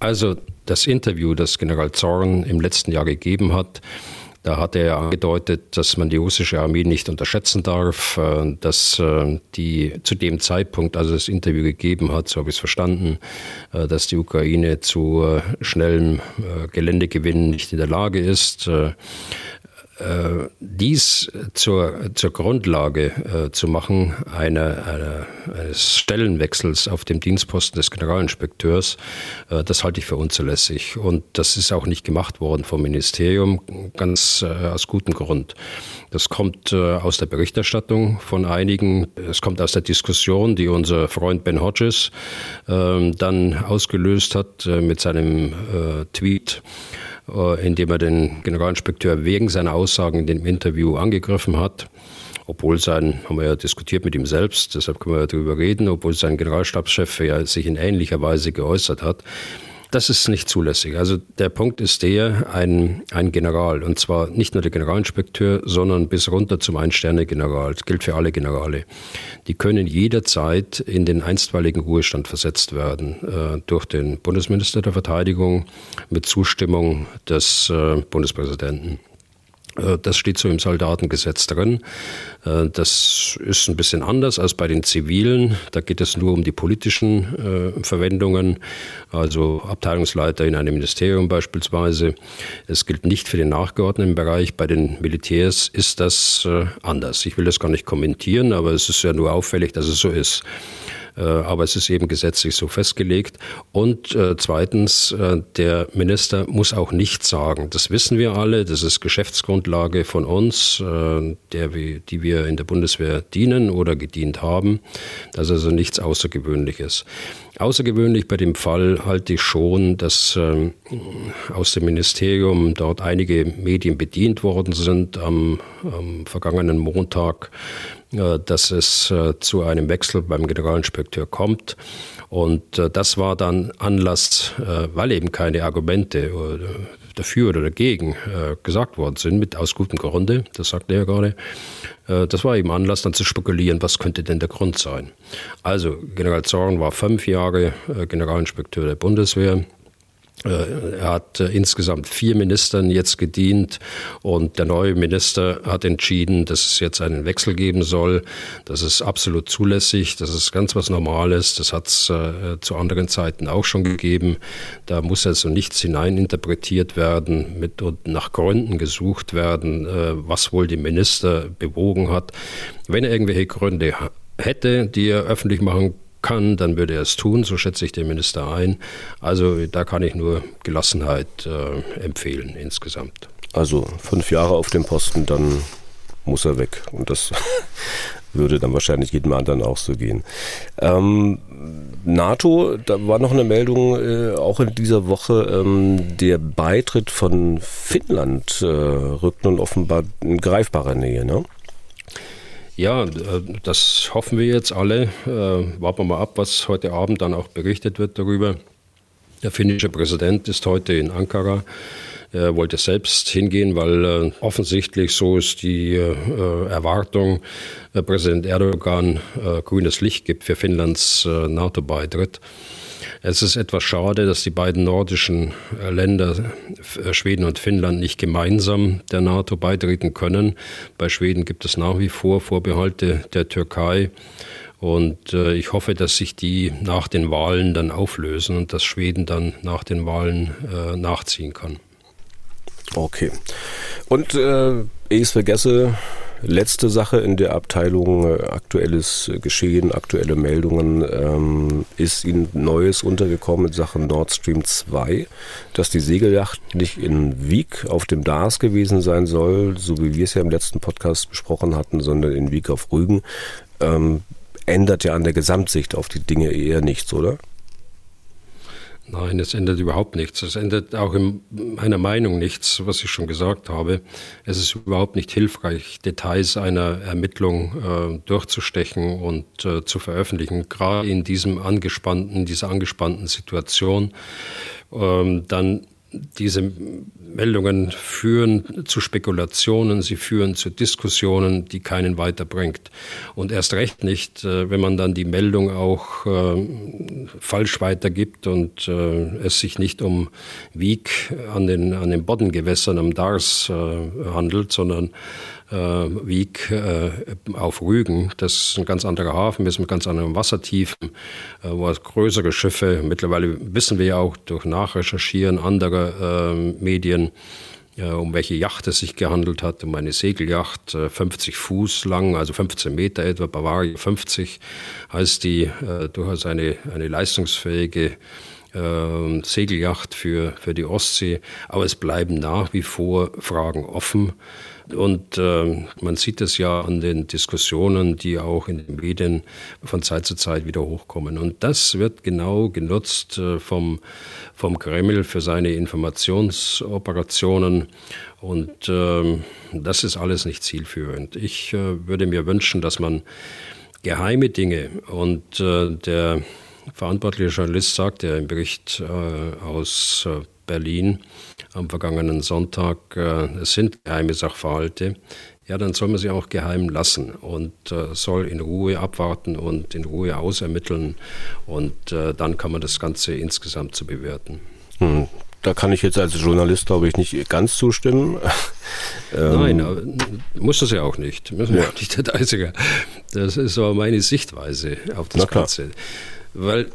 Also das Interview, das General Zorn im letzten Jahr gegeben hat, da hat er angedeutet, dass man die russische Armee nicht unterschätzen darf, äh, dass äh, die zu dem Zeitpunkt, als er das Interview gegeben hat, so habe ich es verstanden, äh, dass die Ukraine zu schnellem Geländegewinn nicht in der Lage ist. Äh, dies zur, zur Grundlage äh, zu machen einer, einer, eines Stellenwechsels auf dem Dienstposten des Generalinspekteurs, äh, das halte ich für unzulässig. Und das ist auch nicht gemacht worden vom Ministerium, ganz äh, aus gutem Grund. Das kommt äh, aus der Berichterstattung von einigen, es kommt aus der Diskussion, die unser Freund Ben Hodges ähm, dann ausgelöst hat mit seinem Tweet indem er den Generalinspekteur wegen seiner Aussagen in dem Interview angegriffen hat. Obwohl sein, haben wir ja diskutiert mit ihm selbst, deshalb können wir darüber reden, obwohl sein Generalstabschef ja sich in ähnlicher Weise geäußert hat. Das ist nicht zulässig. Also der Punkt ist der, ein, ein General, und zwar nicht nur der Generalinspekteur, sondern bis runter zum Ein-Sterne-General, das gilt für alle Generale, die können jederzeit in den einstweiligen Ruhestand versetzt werden äh, durch den Bundesminister der Verteidigung mit Zustimmung des äh, Bundespräsidenten. Äh, das steht so im Soldatengesetz drin. Äh, das ist ein bisschen anders als bei den Zivilen. Da geht es nur um die politischen äh, Verwendungen, also Abteilungsleiter in einem Ministerium beispielsweise. Es gilt nicht für den nachgeordneten Bereich. Bei den Militärs ist das anders. Ich will das gar nicht kommentieren, aber es ist ja nur auffällig, dass es so ist. Äh, aber es ist eben gesetzlich so festgelegt. Und äh, zweitens, äh, der Minister muss auch nichts sagen. Das wissen wir alle, das ist Geschäftsgrundlage von uns, der die wir in der Bundeswehr dienen oder gedient haben. Das ist also nichts Außergewöhnliches. Außergewöhnlich bei dem Fall halte ich schon, dass ähm, aus dem Ministerium dort einige Medien bedient worden sind am, am vergangenen Montag dass es äh, zu einem Wechsel beim Generalinspekteur kommt. Und äh, das war dann Anlass, weil eben keine Argumente dafür oder dagegen gesagt worden sind, mit aus gutem Grunde, das sagte er gerade. Das war eben Anlass, dann zu spekulieren, was könnte denn der Grund sein. Also, General Zorn war fünf Jahre Generalinspekteur der Bundeswehr. Äh, er hat äh, insgesamt vier Ministern jetzt gedient und der neue Minister hat entschieden, dass es jetzt einen Wechsel geben soll. Das ist absolut zulässig, das ist ganz was Normales. Das hat es äh, zu anderen Zeiten auch schon gegeben. Da muss also nichts hineininterpretiert werden mit, und nach Gründen gesucht werden, was wohl den Minister bewogen hat. Wenn er irgendwelche Gründe hätte, die er öffentlich machen kann, dann würde er es tun, so schätze ich den Minister ein. Also da kann ich nur Gelassenheit äh, empfehlen insgesamt. Also fünf Jahre auf dem Posten, dann muss er weg. Und das würde dann wahrscheinlich jedem anderen auch so gehen. Ähm, NATO, da war noch eine Meldung, äh, auch in dieser Woche, ähm, der Beitritt von Finnland äh, rückt nun offenbar in greifbarer Nähe, ne? Ja, äh, das hoffen wir jetzt alle. Äh, warten wir mal ab, was heute Abend dann auch berichtet wird darüber. Der finnische Präsident ist heute in Ankara. Er wollte selbst hingehen, weil äh, offensichtlich so ist die Erwartung, Präsident Erdogan grünes Licht gibt für Finnlands NATO-Beitritt. Es ist etwas schade, dass die beiden nordischen äh, Länder, Schweden und Finnland, nicht gemeinsam der NATO beitreten können. Bei Schweden gibt es nach wie vor Vorbehalte der Türkei. Und äh, ich hoffe, dass sich die nach den Wahlen dann auflösen und dass Schweden dann nach den Wahlen äh, nachziehen kann. Okay. Und äh, ich vergesse, letzte Sache in der Abteilung äh, aktuelles Geschehen, aktuelle Meldungen, ähm, ist Ihnen Neues untergekommen in Sachen Nord Stream 2, dass die Segelyacht nicht in Wieg auf dem Dars gewesen sein soll, so wie wir es ja im letzten Podcast besprochen hatten, sondern in Wieg auf Rügen. Ähm, ändert ja an der Gesamtsicht auf die Dinge eher nichts, oder? Nein, es ändert überhaupt nichts. Es ändert auch in meiner Meinung nichts, was ich schon gesagt habe. Es ist überhaupt nicht hilfreich, Details einer Ermittlung äh, durchzustechen und äh, zu veröffentlichen, gerade in diesem angespannten, dieser angespannten Situation. Ähm, dann diese Meldungen führen zu Spekulationen, sie führen zu Diskussionen, die keinen weiterbringt. Und erst recht nicht, äh, wenn man dann die Meldung auch äh, falsch weitergibt und äh, es sich nicht um Wieg an den, an den Boddengewässern am Dars äh, handelt, sondern äh, Wieg äh, auf Rügen. Das ist ein ganz anderer Hafen, wir sind mit ganz anderen Wassertiefen, äh, wo größere Schiffe, mittlerweile wissen wir ja auch durch Nachrecherchieren anderer Medien, um welche Yacht es sich gehandelt hat, um eine Segelyacht, 50 Fuß lang, also 15 Meter etwa, Bavaria 50, heißt die durchaus eine, eine leistungsfähige äh, Segelyacht für, für die Ostsee. Aber es bleiben nach wie vor Fragen offen. Und äh, man sieht es ja an den Diskussionen, die auch in den Medien von Zeit zu Zeit wieder hochkommen. Und das wird genau genutzt äh, vom, vom Kreml für seine Informationsoperationen. Und äh, das ist alles nicht zielführend. Ich äh, würde mir wünschen, dass man geheime Dinge und äh, der verantwortliche Journalist sagt ja im Bericht äh, aus äh, Berlin am vergangenen Sonntag, äh, es sind geheime Sachverhalte, ja, dann soll man sie auch geheim lassen und äh, soll in Ruhe abwarten und in Ruhe ausermitteln und äh, dann kann man das Ganze insgesamt zu bewerten. Hm. Da kann ich jetzt als Journalist, glaube ich, nicht ganz zustimmen. ähm. Nein, aber muss das ja auch nicht. Müssen wir ja. nicht der Einzige. Das ist aber meine Sichtweise auf das Ganze. Weil äh,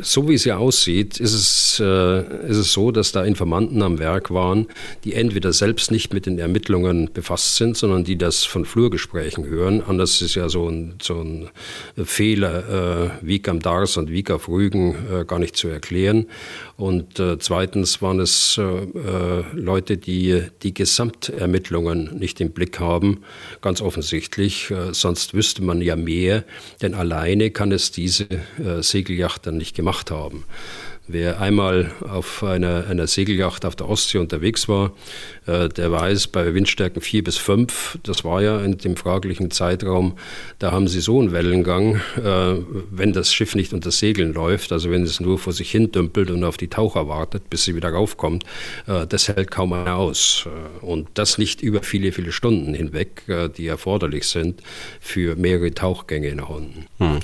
so wie es ja aussieht, ist es, äh, ist es so, dass da Informanten am Werk waren, die entweder selbst nicht mit den Ermittlungen befasst sind, sondern die das von Flurgesprächen hören. Anders ist ja so ein, so ein Fehler, äh, Wieg am Dars und Wieg auf Rügen, äh, gar nicht zu erklären. Und äh, zweitens waren es äh, äh, Leute, die die Gesamtermittlungen nicht im Blick haben, ganz offensichtlich. Äh, sonst wüsste man ja mehr, denn alleine kann es diese äh, Segelyacht dann nicht gemacht haben. Wer einmal auf einer, einer Segelyacht auf der Ostsee unterwegs war, äh, der weiß, bei Windstärken 4 bis 5, das war ja in dem fraglichen Zeitraum, da haben sie so einen Wellengang, äh, wenn das Schiff nicht unter Segeln läuft, also wenn es nur vor sich hin dümpelt und auf die Taucher wartet, bis sie wieder raufkommt, äh, das hält kaum einer aus. Äh, und das nicht über viele, viele Stunden hinweg, äh, die erforderlich sind für mehrere Tauchgänge nach unten. Hm.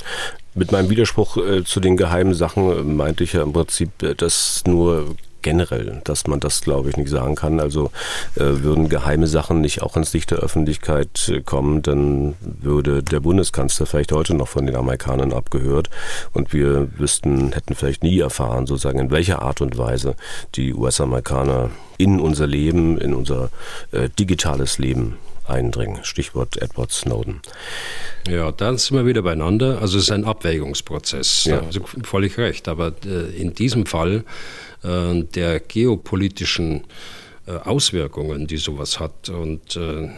Mit meinem Widerspruch äh, zu den geheimen Sachen äh, meinte ich ja im Prinzip, äh, dass nur generell, dass man das, glaube ich, nicht sagen kann. Also äh, würden geheime Sachen nicht auch ins Licht der Öffentlichkeit äh, kommen, dann würde der Bundeskanzler vielleicht heute noch von den Amerikanern abgehört und wir wüssten, hätten vielleicht nie erfahren, sozusagen, in welcher Art und Weise die US-Amerikaner in unser Leben, in unser äh, digitales Leben eindringen. Stichwort Edward Snowden. Ja, dann sind wir wieder beieinander. Also es ist ein Abwägungsprozess. Ja. Also völlig recht. Aber äh, in diesem Fall äh, der geopolitischen äh, Auswirkungen, die sowas hat. Und äh,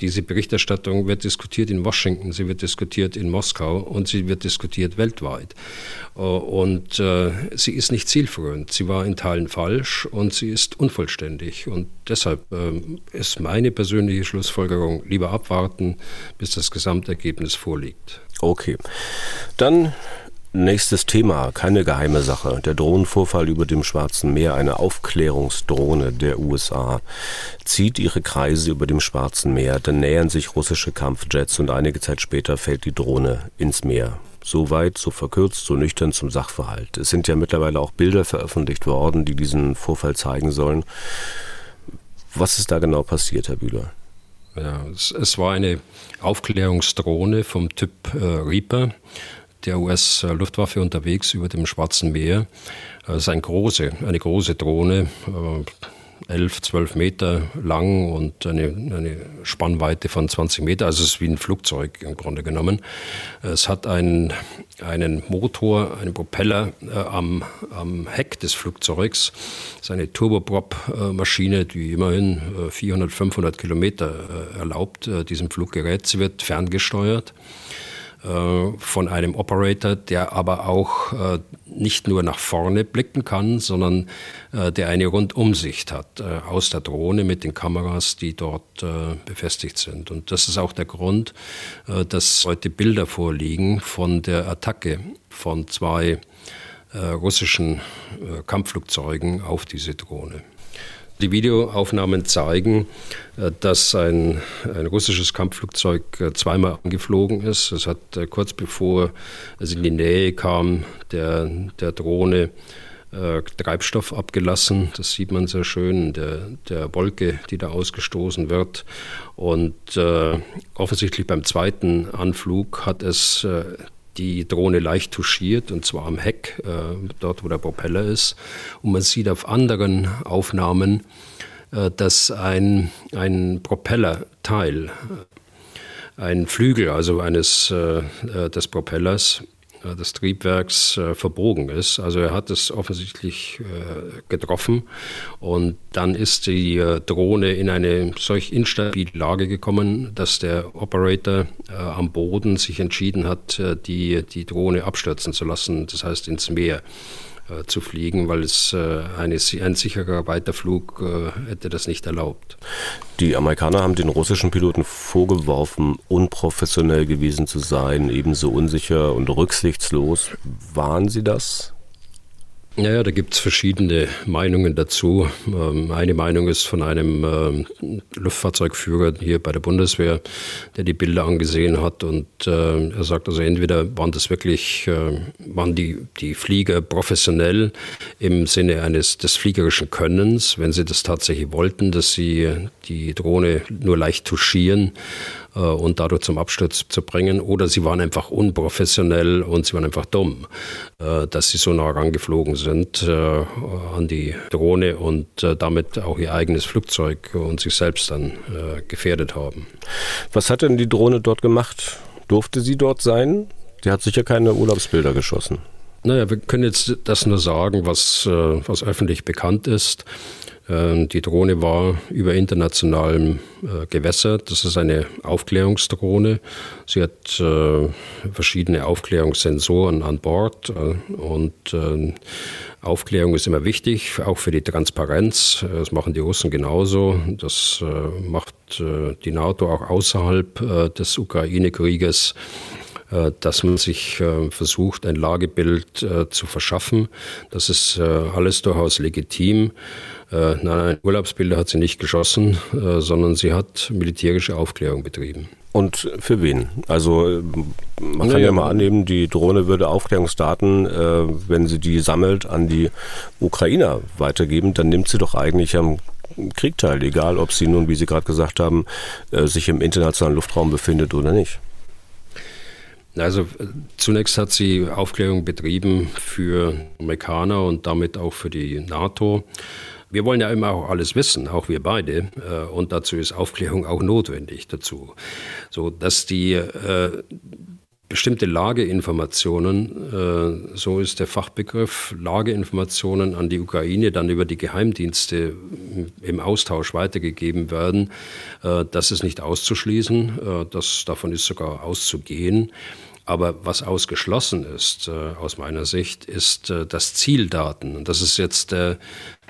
diese Berichterstattung wird diskutiert in Washington, sie wird diskutiert in Moskau und sie wird diskutiert weltweit. Äh, und äh, sie ist nicht zielführend. Sie war in Teilen falsch und sie ist unvollständig. Und deshalb äh, ist meine persönliche Schlussfolgerung, lieber abwarten, bis das Gesamtergebnis vorliegt. Okay. Dann Nächstes Thema, keine geheime Sache. Der Drohnenvorfall über dem Schwarzen Meer, eine Aufklärungsdrohne der USA, zieht ihre Kreise über dem Schwarzen Meer. Dann nähern sich russische Kampfjets und einige Zeit später fällt die Drohne ins Meer. So weit, so verkürzt, so nüchtern zum Sachverhalt. Es sind ja mittlerweile auch Bilder veröffentlicht worden, die diesen Vorfall zeigen sollen. Was ist da genau passiert, Herr Bühler? Ja, es, es war eine Aufklärungsdrohne vom Typ äh, Reaper der US-Luftwaffe unterwegs über dem Schwarzen Meer. Es ist eine große, eine große Drohne, 11, äh, 12 Meter lang und eine, eine, Spannweite von 20 Meter. Also es ist wie ein Flugzeug im Grunde genommen. Es hat einen, einen Motor, einen Propeller äh, am, am, Heck des Flugzeugs. Es ist eine Turboprop-Maschine, die immerhin 400, äh, 500 Kilometer äh, erlaubt, äh, diesem Fluggerät. Sie wird ferngesteuert. Äh, von einem Operator, der aber auch äh, nicht nur nach vorne blicken kann, sondern äh, der eine Rundumsicht hat aus der Drohne mit den Kameras, die dort befestigt sind. Und das ist auch der Grund, dass heute Bilder vorliegen von der Attacke von zwei russischen Kampfflugzeugen auf diese Drohne. Die Videoaufnahmen zeigen, äh, dass ein, ein russisches Kampfflugzeug äh, zweimal angeflogen ist. Es hat äh, kurz bevor es in die Nähe kam, der, der Drohne Treibstoff abgelassen. Das sieht man sehr schön, der, der Wolke, die da ausgestoßen wird. Und äh, offensichtlich beim zweiten Anflug hat es äh, die Drohne leicht touchiert, und zwar am Heck, äh, dort wo der Propeller ist. Und man sieht auf anderen Aufnahmen, äh, dass ein, ein Propellerteil, äh, ein Flügel, also eines des Propellers, des Triebwerks äh, verbogen ist. Also er hat es offensichtlich äh, getroffen und dann ist die Drohne in eine solch instabile Lage gekommen, dass der Operator am Boden sich entschieden hat, die, die Drohne abstürzen zu lassen, das heißt ins Meer. Äh, zu fliegen, weil es äh, eine, ein sicherer Weiterflug äh, hätte das nicht erlaubt. Die Amerikaner haben den russischen Piloten vorgeworfen, unprofessionell gewesen zu sein, ebenso unsicher und rücksichtslos. Waren sie das? Naja, da gibt es verschiedene Meinungen dazu. Ähm, eine Meinung ist von einem ähm, Luftfahrzeugführer hier bei der Bundeswehr, der die Bilder angesehen hat und äh, er sagt also entweder waren das wirklich, äh, waren die, die Flieger professionell im Sinne eines des fliegerischen Könnens, wenn sie das tatsächlich wollten, dass sie die Drohne nur leicht touchieren und dadurch zum Absturz zu bringen. Oder sie waren einfach unprofessionell und sie waren einfach dumm, äh, dass sie so nah rangeflogen sind äh, an die Drohne und damit auch ihr eigenes Flugzeug und sich selbst dann gefährdet haben. Was hat denn die Drohne dort gemacht? Durfte sie dort sein? Die hat sicher keine Urlaubsbilder geschossen. Naja, wir können jetzt das nur sagen, was, was öffentlich bekannt ist. Ähm, die Drohne war über internationalem äh, Gewässer. Das ist eine Aufklärungsdrohne. Sie hat äh, verschiedene Aufklärungssensoren an Bord äh, und Aufklärung ist immer wichtig, auch für die Transparenz. Das machen die Russen genauso. Das macht die NATO auch außerhalb des Ukraine-Krieges dass man sich versucht, ein Lagebild zu verschaffen. Das ist alles durchaus legitim. Äh, nein, Urlaubsbilder hat sie nicht geschossen, äh, sondern sie hat militärische Aufklärung betrieben. Und für wen? Also äh, man kann ja, ja mal annehmen, die Drohne würde Aufklärungsdaten, äh, wenn sie die sammelt, an die Ukrainer weitergeben, dann nimmt sie doch eigentlich am Krieg teil, egal ob sie nun, wie Sie gerade gesagt haben, äh, sich im internationalen Luftraum befindet oder nicht. Also zunächst hat sie Aufklärung betrieben für Amerikaner und damit auch für die NATO. Wir wollen ja immer auch alles wissen, auch wir beide. Äh, und dazu ist Aufklärung auch notwendig dazu. So, dass die, äh, bestimmte Lageinformationen, äh, so ist der Fachbegriff, Lageinformationen an die Ukraine dann über die Geheimdienste im Austausch weitergegeben werden, äh, das ist nicht auszuschließen, äh, das, davon ist sogar auszugehen. Aber was ausgeschlossen ist, äh, aus meiner Sicht, ist äh, das Zieldaten. Und das ist jetzt der,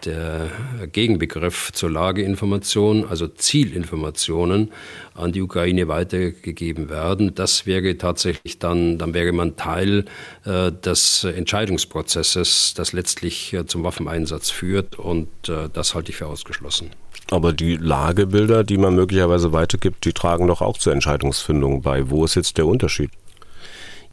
der Gegenbegriff zur Lageinformation, also Zielinformationen an die Ukraine weitergegeben werden. Das wäre tatsächlich dann, dann wäre man Teil äh, des Entscheidungsprozesses, das letztlich äh, zum Waffeneinsatz führt. Und äh, das halte ich für ausgeschlossen. Aber die Lagebilder, die man möglicherweise weitergibt, die tragen doch auch zur Entscheidungsfindung bei. Wo ist jetzt der Unterschied?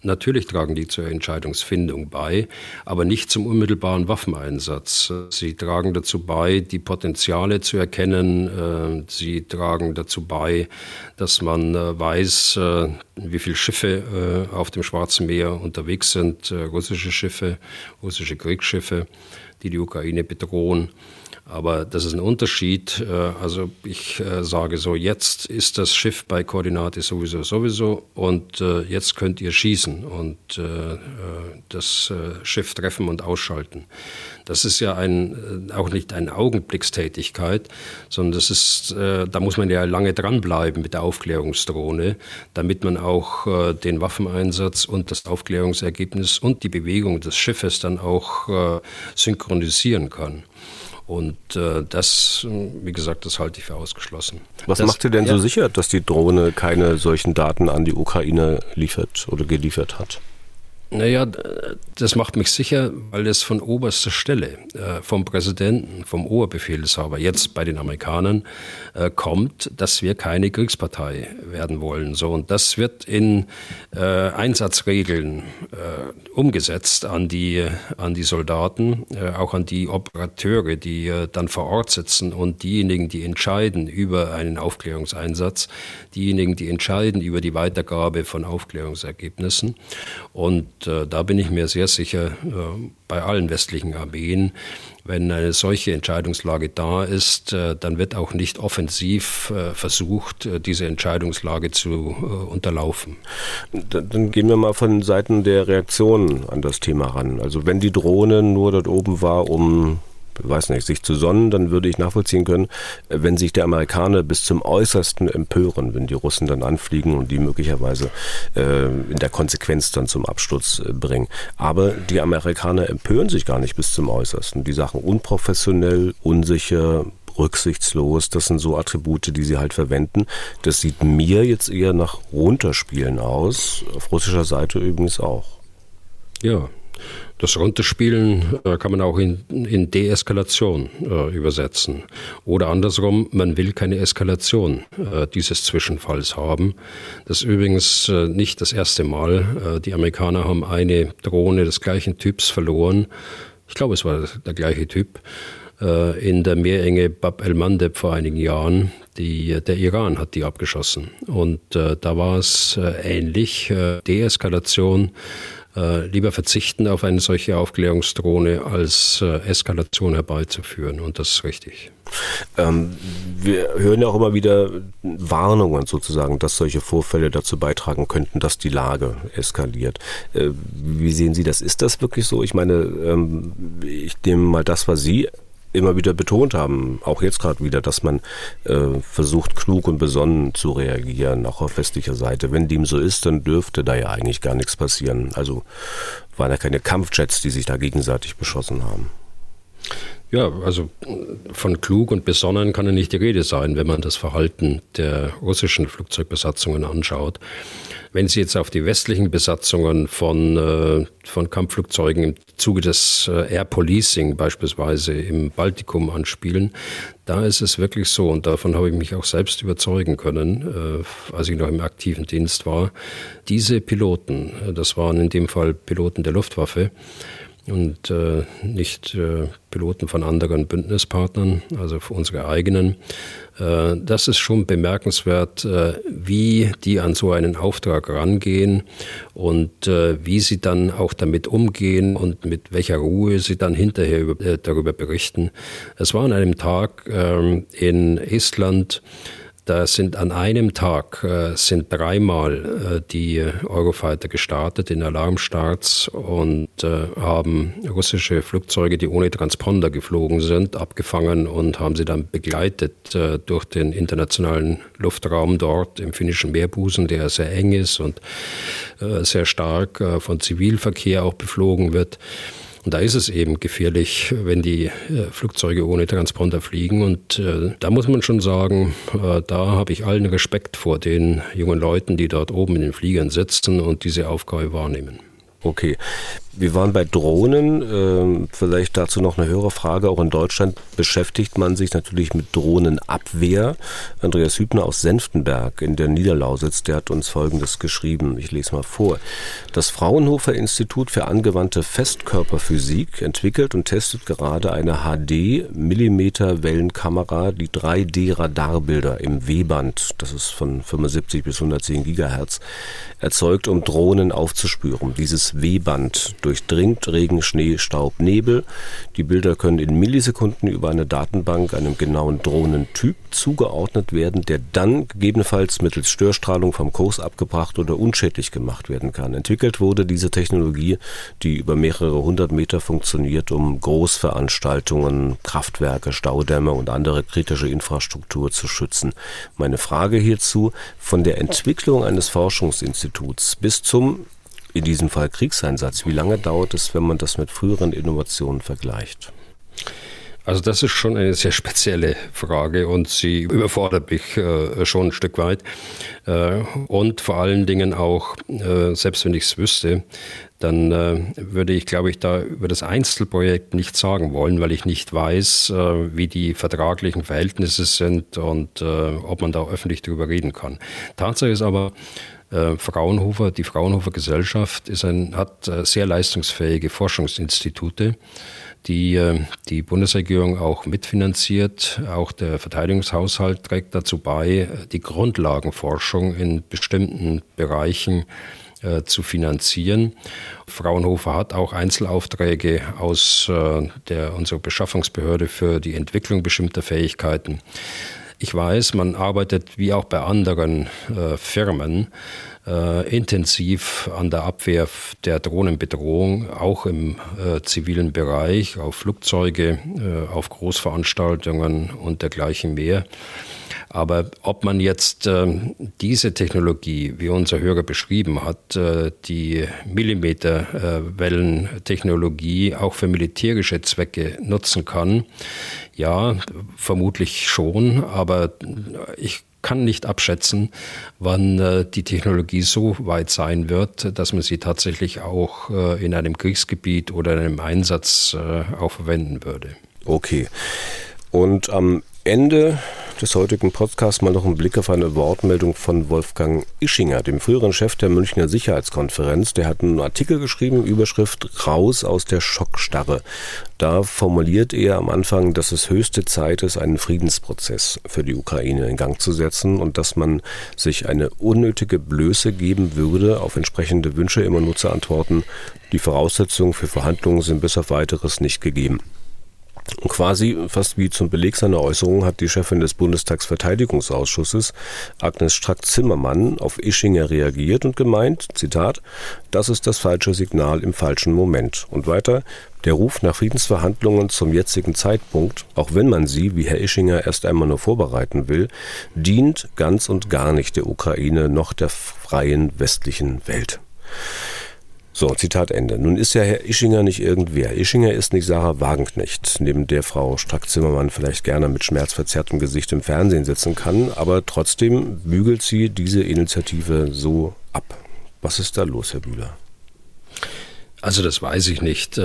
Natürlich tragen die zur Entscheidungsfindung bei, aber nicht zum unmittelbaren Waffeneinsatz. Sie tragen dazu bei, die Potenziale zu erkennen. Äh, sie tragen dazu bei, dass man äh, weiß, äh, wie viele Schiffe auf dem Schwarzen Meer unterwegs sind, russische Schiffe, russische Kriegsschiffe, die die Ukraine bedrohen. Aber das ist ein Unterschied. Äh, also ich äh, sage so, jetzt ist das Schiff bei Koordinate sowieso sowieso und äh, jetzt könnt ihr schießen und das Schiff treffen und ausschalten. Das ist ja ein, auch nicht eine Augenblickstätigkeit, sondern das ist, da muss man ja lange dranbleiben mit der Aufklärungsdrohne, damit man auch den Waffeneinsatz und das Aufklärungsergebnis und die Bewegung des Schiffes dann auch synchronisieren kann. Und äh, das, wie gesagt, das halte ich für ausgeschlossen. Was das, macht ihr denn ja. so sicher, dass die Drohne keine solchen Daten an die Ukraine liefert oder geliefert hat? Naja, das macht mich sicher, weil es von oberster Stelle, äh, vom Präsidenten, vom Oberbefehlshaber, jetzt bei den Amerikanern, äh, kommt, dass wir keine Kriegspartei werden wollen. So, und das wird in äh, Einsatzregeln äh, umgesetzt an die, an die Soldaten, äh, auch an die Operateure, die äh, dann vor Ort sitzen und diejenigen, die entscheiden über einen Aufklärungseinsatz, diejenigen, die entscheiden über die Weitergabe von Aufklärungsergebnissen. Und äh, da bin ich mir sehr sicher, äh, bei allen westlichen Armeen, wenn eine solche Entscheidungslage da ist, äh, dann wird auch nicht offensiv äh, versucht, äh, diese Entscheidungslage zu unterlaufen. Dann gehen wir mal von Seiten der Reaktion an das Thema ran. Also wenn die Drohne nur dort oben war, um weiß nicht, sich zu sonnen, dann würde ich nachvollziehen können, äh, wenn sich der Amerikaner bis zum Äußersten empören, wenn die Russen dann anfliegen und die möglicherweise äh, in der Konsequenz dann zum Absturz äh, bringen. Aber die Amerikaner empören sich gar nicht bis zum Äußersten. Die Sachen unprofessionell, unsicher, rücksichtslos. Das sind so Attribute, die sie halt verwenden. Das sieht mir jetzt eher nach Runterspielen aus. Auf russischer Seite übrigens auch. Ja, das Runterspielen äh, kann man auch in, in Deeskalation äh, übersetzen. Oder andersrum, man will keine Eskalation äh, dieses Zwischenfalls haben. Das ist übrigens äh, nicht das erste Mal. Äh, die Amerikaner haben eine Drohne des gleichen Typs verloren. Ich glaube, es war der gleiche Typ äh, in der Meerenge Bab el-Mandeb vor einigen Jahren. Die, der Iran hat die abgeschossen. Und äh, da war es äh, ähnlich. Äh, Deeskalation äh, lieber verzichten auf eine solche Aufklärungsdrohne, als äh, Eskalation herbeizuführen. Und das ist richtig. Ähm, wir hören ja auch immer wieder Warnungen sozusagen, dass solche Vorfälle dazu beitragen könnten, dass die Lage eskaliert. Äh, wie sehen Sie das? Ist das wirklich so? Ich meine, ähm, ich nehme mal das, was Sie immer wieder betont haben, auch jetzt gerade wieder, dass man äh, versucht, klug und besonnen zu reagieren, auch auf westlicher Seite. Wenn dem so ist, dann dürfte da ja eigentlich gar nichts passieren. Also waren ja keine Kampfjets, die sich da gegenseitig beschossen haben. Ja, also von klug und besonnen kann ja nicht die Rede sein, wenn man das Verhalten der russischen Flugzeugbesatzungen anschaut. Wenn Sie jetzt auf die westlichen Besatzungen von, äh, von Kampfflugzeugen im Zuge des äh, Air Policing beispielsweise im Baltikum anspielen, da ist es wirklich so, und davon habe ich mich auch selbst überzeugen können, äh, als ich noch im aktiven Dienst war, diese Piloten, das waren in dem Fall Piloten der Luftwaffe, und äh, nicht äh, Piloten von anderen Bündnispartnern, also unsere eigenen. Äh, das ist schon bemerkenswert, äh, wie die an so einen Auftrag rangehen und äh, wie sie dann auch damit umgehen und mit welcher Ruhe sie dann hinterher über, äh, darüber berichten. Es war an einem Tag ähm, in Estland, Da sind an einem Tag äh, sind dreimal äh, die Eurofighter gestartet in Alarmstarts und äh, haben russische Flugzeuge, die ohne Transponder geflogen sind, abgefangen und haben sie dann begleitet äh, durch den internationalen Luftraum dort im finnischen Meerbusen, der sehr eng ist und äh, sehr stark äh, von Zivilverkehr auch beflogen wird. Und da ist es eben gefährlich, wenn die äh, Flugzeuge ohne Transponder fliegen. Und äh, da muss man schon sagen, äh, da habe ich allen Respekt vor den jungen Leuten, die dort oben in den Fliegern sitzen und diese Aufgabe wahrnehmen. Okay. Wir waren bei Drohnen. Ähm, vielleicht dazu noch eine höhere Frage. Auch in Deutschland beschäftigt man sich natürlich mit Drohnenabwehr. Andreas Hübner aus Senftenberg in der Niederlausitz, der hat uns Folgendes geschrieben. Ich lese mal vor. Das Fraunhofer Institut für angewandte Festkörperphysik entwickelt und testet gerade eine HD-Millimeter-Wellenkamera, die 3D-Radarbilder im W-Band, das ist von 75 bis 110 Gigahertz, erzeugt, um Drohnen aufzuspüren. Dieses W-Band durchdringt Regen, Schnee, Staub, Nebel. Die Bilder können in Millisekunden über eine Datenbank einem genauen Drohnentyp zugeordnet werden, der dann gegebenenfalls mittels Störstrahlung vom Kurs abgebracht oder unschädlich gemacht werden kann. Entwickelt wurde diese Technologie, die über mehrere hundert Meter funktioniert, um Großveranstaltungen, Kraftwerke, Staudämme und andere kritische Infrastruktur zu schützen. Meine Frage hierzu, von der Entwicklung eines Forschungsinstituts bis zum in diesem Fall Kriegseinsatz. Wie lange dauert es, wenn man das mit früheren Innovationen vergleicht? Also das ist schon eine sehr spezielle Frage und sie überfordert mich äh, schon ein Stück weit. Äh, und vor allen Dingen auch, äh, selbst wenn ich es wüsste, dann äh, würde ich, glaube ich, da über das Einzelprojekt nichts sagen wollen, weil ich nicht weiß, äh, wie die vertraglichen Verhältnisse sind und äh, ob man da öffentlich darüber reden kann. Tatsache ist aber, äh, Fraunhofer, die Fraunhofer Gesellschaft ist ein, hat äh, sehr leistungsfähige Forschungsinstitute, die äh, die Bundesregierung auch mitfinanziert. Auch der Verteidigungshaushalt trägt dazu bei, die Grundlagenforschung in bestimmten Bereichen zu finanzieren. Fraunhofer hat auch Einzelaufträge aus der, unserer Beschaffungsbehörde für die Entwicklung bestimmter Fähigkeiten. Ich weiß, man arbeitet wie auch bei anderen äh, Firmen äh, intensiv an der Abwehr der Drohnenbedrohung, auch im äh, zivilen Bereich, auf Flugzeuge, äh, auf Großveranstaltungen und dergleichen mehr. Aber ob man jetzt äh, diese Technologie, wie unser Hörer beschrieben hat, äh, die Millimeterwellentechnologie auch für militärische Zwecke nutzen kann, ja, vermutlich schon, aber ich kann nicht abschätzen, wann äh, die Technologie so weit sein wird, dass man sie tatsächlich auch äh, in einem Kriegsgebiet oder in einem Einsatz äh, auch verwenden würde. Okay. Und am Ende des heutigen Podcasts mal noch einen Blick auf eine Wortmeldung von Wolfgang Ischinger, dem früheren Chef der Münchner Sicherheitskonferenz. Der hat einen Artikel geschrieben, Überschrift Raus aus der Schockstarre. Da formuliert er am Anfang, dass es höchste Zeit ist, einen Friedensprozess für die Ukraine in Gang zu setzen und dass man sich eine unnötige Blöße geben würde, auf entsprechende Wünsche immer nur zu antworten. Die Voraussetzungen für Verhandlungen sind bis auf weiteres nicht gegeben. Quasi fast wie zum Beleg seiner Äußerung hat die Chefin des Bundestagsverteidigungsausschusses, Agnes Strack-Zimmermann, auf Ischinger reagiert und gemeint, Zitat, das ist das falsche Signal im falschen Moment. Und weiter, der Ruf nach Friedensverhandlungen zum jetzigen Zeitpunkt, auch wenn man sie, wie Herr Ischinger, erst einmal nur vorbereiten will, dient ganz und gar nicht der Ukraine noch der freien westlichen Welt. So, Zitat Ende. Nun ist ja Herr Ischinger nicht irgendwer. Ischinger ist nicht Sarah Wagenknecht, neben der Frau Strack-Zimmermann vielleicht gerne mit schmerzverzerrtem Gesicht im Fernsehen sitzen kann, aber trotzdem bügelt sie diese Initiative so ab. Was ist da los, Herr Bühler? Also das weiß ich nicht.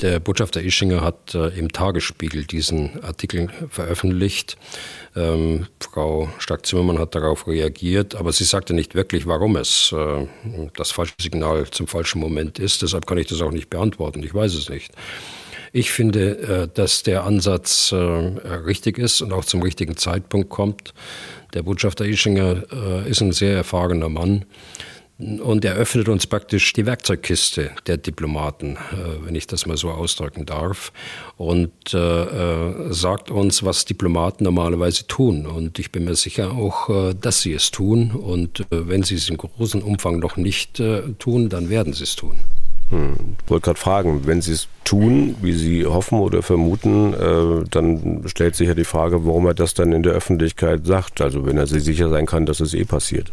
Der Botschafter Ischinger hat äh, im Tagesspiegel diesen Artikel veröffentlicht. Ähm, Frau Stark-Zimmermann hat darauf reagiert, aber sie sagte nicht wirklich, warum es äh, das falsche Signal zum falschen Moment ist. Deshalb kann ich das auch nicht beantworten. Ich weiß es nicht. Ich finde, äh, dass der Ansatz äh, richtig ist und auch zum richtigen Zeitpunkt kommt. Der Botschafter Ischinger äh, ist ein sehr erfahrener Mann und er öffnet uns praktisch die Werkzeugkiste der Diplomaten, äh, wenn ich das mal so ausdrücken darf, und äh, äh, sagt uns, was Diplomaten normalerweise tun. Und ich bin mir sicher auch, dass sie es tun. Und wenn sie es im großen Umfang noch nicht tun, dann werden sie es tun. Hm. Ich wollte gerade fragen, wenn Sie es tun, wie Sie hoffen oder vermuten, äh, dann stellt sich ja die Frage, warum er das dann in der Öffentlichkeit sagt. Also wenn er sich sicher sein kann, dass es eh passiert.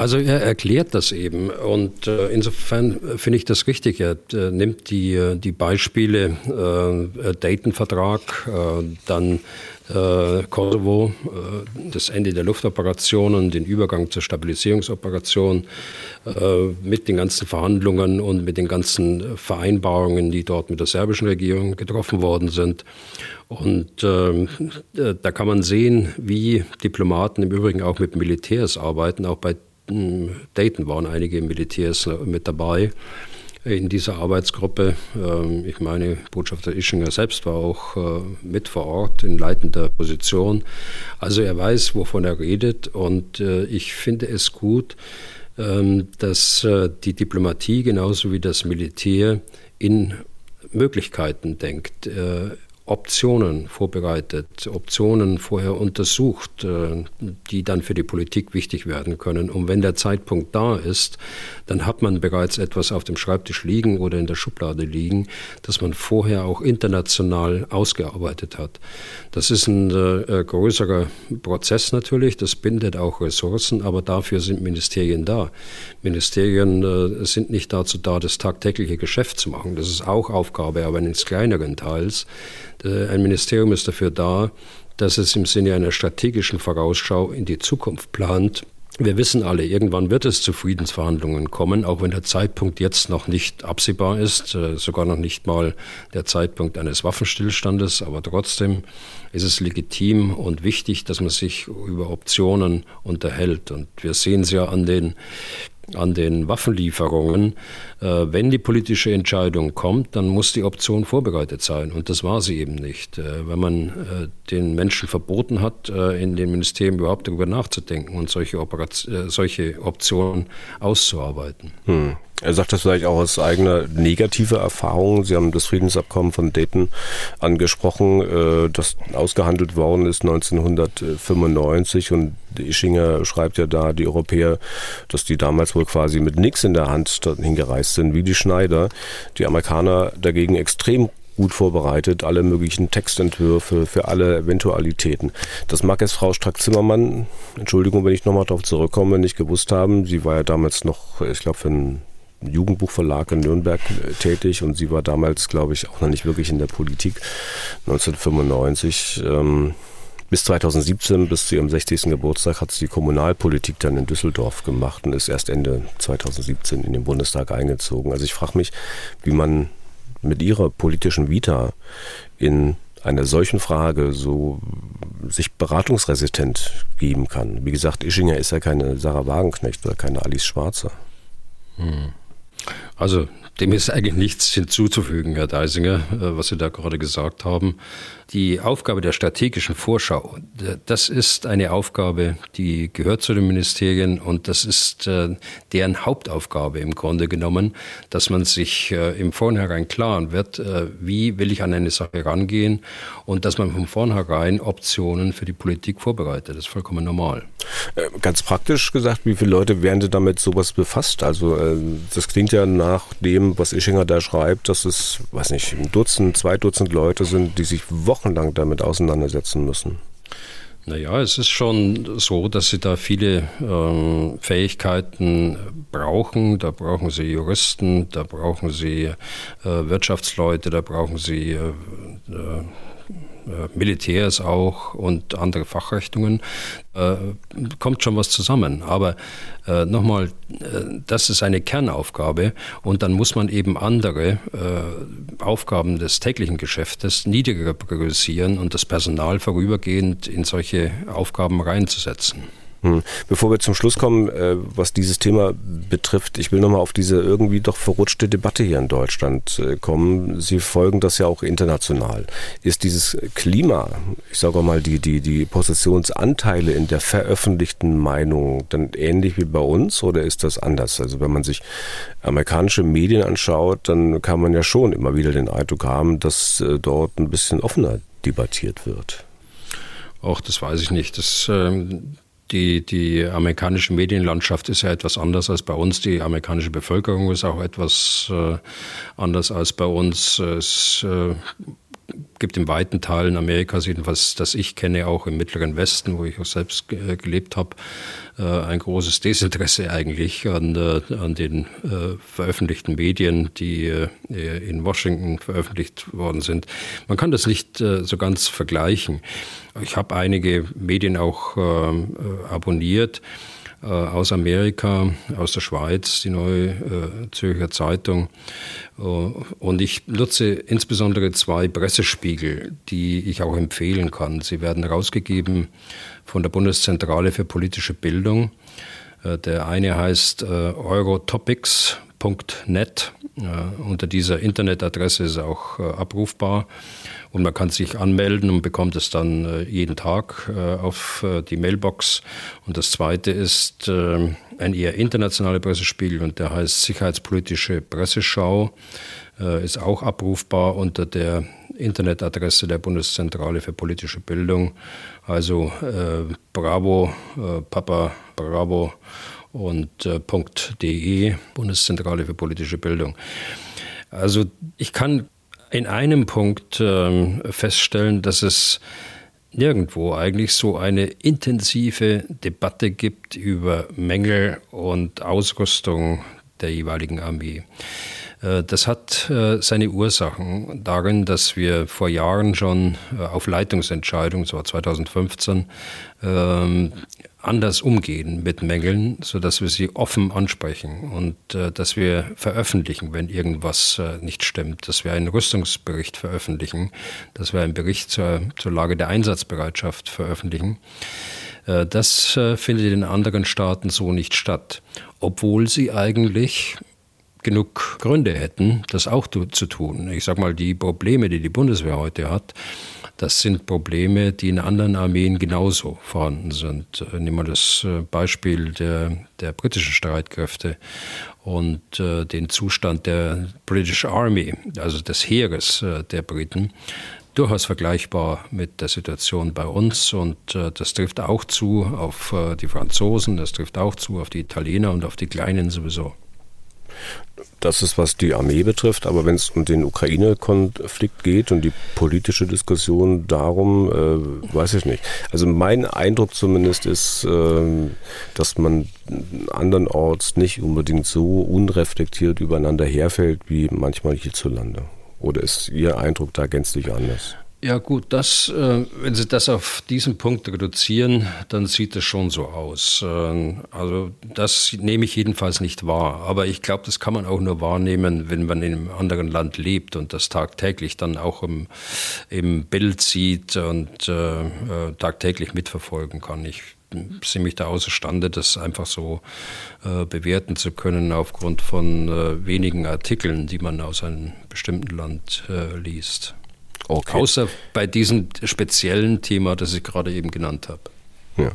Also er erklärt das eben und äh, insofern finde ich das richtig. Er äh, nimmt die, äh, die Beispiele äh, Dayton-Vertrag, äh, dann äh, Kosovo, das Ende der Luftoperationen, den Übergang zur Stabilisierungsoperation mit den ganzen Verhandlungen und mit den ganzen Vereinbarungen, die dort mit der serbischen Regierung getroffen worden sind. Und äh, da kann man sehen, wie Diplomaten im Übrigen auch mit Militärs arbeiten. Auch bei Dayton waren einige Militärs mit dabei in dieser Arbeitsgruppe. Ähm, ich meine, Botschafter Ischinger selbst war auch äh, mit vor Ort in leitender Position. Also er weiß, wovon er redet und äh, ich finde es gut, ähm, dass äh, die Diplomatie genauso wie das Militär in Möglichkeiten denkt. Optionen vorbereitet, Optionen vorher untersucht, äh, die dann für die Politik wichtig werden können. Und wenn der Zeitpunkt da ist, dann hat man bereits etwas auf dem Schreibtisch liegen oder in der Schublade liegen, das man vorher auch international ausgearbeitet hat. Das ist ein äh, größerer Prozess natürlich, das bindet auch Ressourcen, aber dafür sind Ministerien da. Ministerien äh, sind nicht dazu da, das tagtägliche Geschäft zu machen. Das ist auch Aufgabe, aber eines kleineren Teils. Äh, ein Ministerium ist dafür da, dass es im Sinne einer strategischen Vorausschau in die Zukunft plant. Wir wissen alle, irgendwann wird es zu Friedensverhandlungen kommen, auch wenn der Zeitpunkt jetzt noch nicht absehbar ist, äh, sogar noch nicht mal der Zeitpunkt eines Waffenstillstandes, aber trotzdem ist es legitim und wichtig, dass man sich über Optionen unterhält. Und wir sehen es ja an den an den Waffenlieferungen. Äh, wenn die politische Entscheidung kommt, dann muss die Option vorbereitet sein. Und das war sie eben nicht. Äh, wenn man äh, den Menschen verboten hat, in den Ministerien überhaupt darüber nachzudenken und solche, Operation, solche Optionen auszuarbeiten. Hm. Er sagt das vielleicht auch aus eigener negativer Erfahrung. Sie haben das Friedensabkommen von Dayton angesprochen, äh, das ausgehandelt worden ist 1995 und Ischinger schreibt ja da, die Europäer, dass die damals wohl quasi mit nichts in der Hand dorthin gereist sind, wie die Schneider. Die Amerikaner dagegen extrem gut vorbereitet, alle möglichen Textentwürfe für alle Eventualitäten. Das mag jetzt Frau Strack-Zimmermann, Entschuldigung, wenn ich nochmal darauf zurückkomme, nicht gewusst haben. Sie war ja damals noch, ich glaube, für einen Jugendbuchverlag in Nürnberg äh, tätig und sie war damals, glaube ich, auch noch nicht wirklich in der Politik. 1995 ähm, bis 2017, bis zu ihrem 60. Geburtstag, hat sie Kommunalpolitik dann in Düsseldorf gemacht und ist erst Ende 2017 in den Bundestag eingezogen. Also ich frage mich, wie man mit ihrer politischen Vita in einer solchen Frage so sich beratungsresistent geben kann. Wie gesagt, Ischinger ist ja keine Sarah Wagenknecht oder keine Alice Schwarzer. Hm. Also dem ist eigentlich nichts hinzuzufügen, Herr Deisinger, äh, was Sie da gerade gesagt haben. Die Aufgabe der strategischen Vorschau, das ist eine Aufgabe, die gehört zu den Ministerien und das ist äh, deren Hauptaufgabe im Grunde genommen, dass man sich äh, im Vornherein klar wird, wie will ich an eine Sache rangehen und dass man von vornherein Optionen für die Politik vorbereitet. Das ist vollkommen normal. Ganz praktisch gesagt, wie viele Leute werden damit sowas befasst? Also das klingt ja nach dem, was Ischinger da schreibt, dass es, weiß nicht, ein Dutzend, zwei Dutzend Leute sind, die sich wochenlang damit auseinandersetzen müssen. Naja, es ist schon so, dass sie da viele ähm, Fähigkeiten brauchen. Da brauchen sie Juristen, da brauchen sie äh, Wirtschaftsleute, da brauchen sie äh, äh, Militärs auch und andere Fachrichtungen, äh, kommt schon was zusammen. Aber äh, nochmal, äh, das ist eine Kernaufgabe und dann muss man eben andere äh, Aufgaben des täglichen Geschäftes niedriger priorisieren und das Personal vorübergehend in solche Aufgaben reinzusetzen. Hm. Bevor wir zum Schluss kommen, äh, was dieses Thema betrifft, ich will nochmal auf diese irgendwie doch verrutschte Debatte hier in Deutschland äh, kommen. Sie folgen das ja auch international. Ist dieses Klima, ich sage mal, die, die, die Positionsanteile in der veröffentlichten Meinung dann ähnlich wie bei uns oder ist das anders? Also wenn man sich amerikanische Medien anschaut, dann kann man ja schon immer wieder den Eindruck haben, dass äh, dort ein bisschen offener debattiert wird. Auch das weiß ich nicht. Das, ähm, die, die amerikanische Medienlandschaft ist ja etwas anders als bei uns. Die amerikanische Bevölkerung ist auch etwas äh, anders als bei uns. Es äh, gibt in weiten Teilen Amerikas, jedenfalls das ich kenne, auch im Mittleren Westen, wo ich auch selbst gelebt habe, äh, ein großes Desinteresse eigentlich an, äh, an den äh, veröffentlichten Medien, die in Washington veröffentlicht worden sind. Man kann das nicht so ganz vergleichen. Ich habe einige Medien auch abonniert äh, aus Amerika, aus der Schweiz, die Neue äh, Zürcher Zeitung. Äh, und ich nutze insbesondere zwei Pressespiegel, die ich auch empfehlen kann. Sie werden herausgegeben von der Bundeszentrale für politische Bildung. Der eine heißt eurotopics.net. Unter dieser Internetadresse ist auch abrufbar. Und man kann sich anmelden und bekommt es dann äh, jeden Tag äh, auf äh, die Mailbox. Und das zweite ist ein eher internationaler Pressespiegel und der heißt Sicherheitspolitische Presseschau. Ist auch abrufbar unter der Internetadresse der Bundeszentrale für politische Bildung. Also äh, Bravo, äh, Papa Bravo und äh, .de, Bundeszentrale für politische Bildung. Also ich kann in einem Punkt äh, feststellen, dass es nirgendwo eigentlich so eine intensive Debatte gibt über Mängel und Ausrüstung der jeweiligen Armee. Äh, das hat äh, seine Ursachen darin, dass wir vor Jahren schon äh, auf Leitungsentscheidung, so 2015, anders umgehen mit Mängeln, sodass wir sie offen ansprechen und äh, dass wir veröffentlichen, wenn irgendwas äh, nicht stimmt, dass wir einen Rüstungsbericht veröffentlichen, dass wir einen Bericht zur, zur Lage der Einsatzbereitschaft veröffentlichen. Äh, das äh, findet in anderen Staaten so nicht statt, obwohl sie eigentlich genug Gründe hätten, das auch zu, tun. Ich sage mal, die Probleme, die die Bundeswehr heute hat, das sind Probleme, die in anderen Armeen genauso vorhanden sind. Äh, nehmen wir das äh, Beispiel der, der britischen Streitkräfte und äh, den Zustand der British Army, also des Heeres äh, der Briten durchaus vergleichbar mit der Situation bei uns und äh, das trifft auch zu auf äh, die Franzosen, das trifft auch zu auf die Italiener und auf die Kleinen sowieso. Das ist, was die Armee betrifft, aber wenn es um den Ukraine-Konflikt geht und die politische Diskussion darum, äh, weiß ich nicht. Also mein Eindruck zumindest ist, äh, dass man andernorts nicht unbedingt so unreflektiert übereinander herfällt wie manchmal hierzulande. Oder ist Ihr Eindruck da gänzlich anders? Ja gut, das, äh, wenn Sie das auf diesen Punkt reduzieren, dann sieht es schon so aus. Äh, also das nehme ich jedenfalls nicht wahr. Aber ich glaube, das kann man auch nur wahrnehmen, wenn man in einem anderen Land lebt und das tagtäglich dann auch im, im Bild sieht und äh, äh tagtäglich mitverfolgen kann. Ich sehe mich da außerstande, das einfach so äh, bewerten zu können aufgrund von äh, wenigen Artikeln, die man aus einem bestimmten Land liest. Okay. Außer bei diesem speziellen Thema, das ich gerade eben genannt habe. Ja.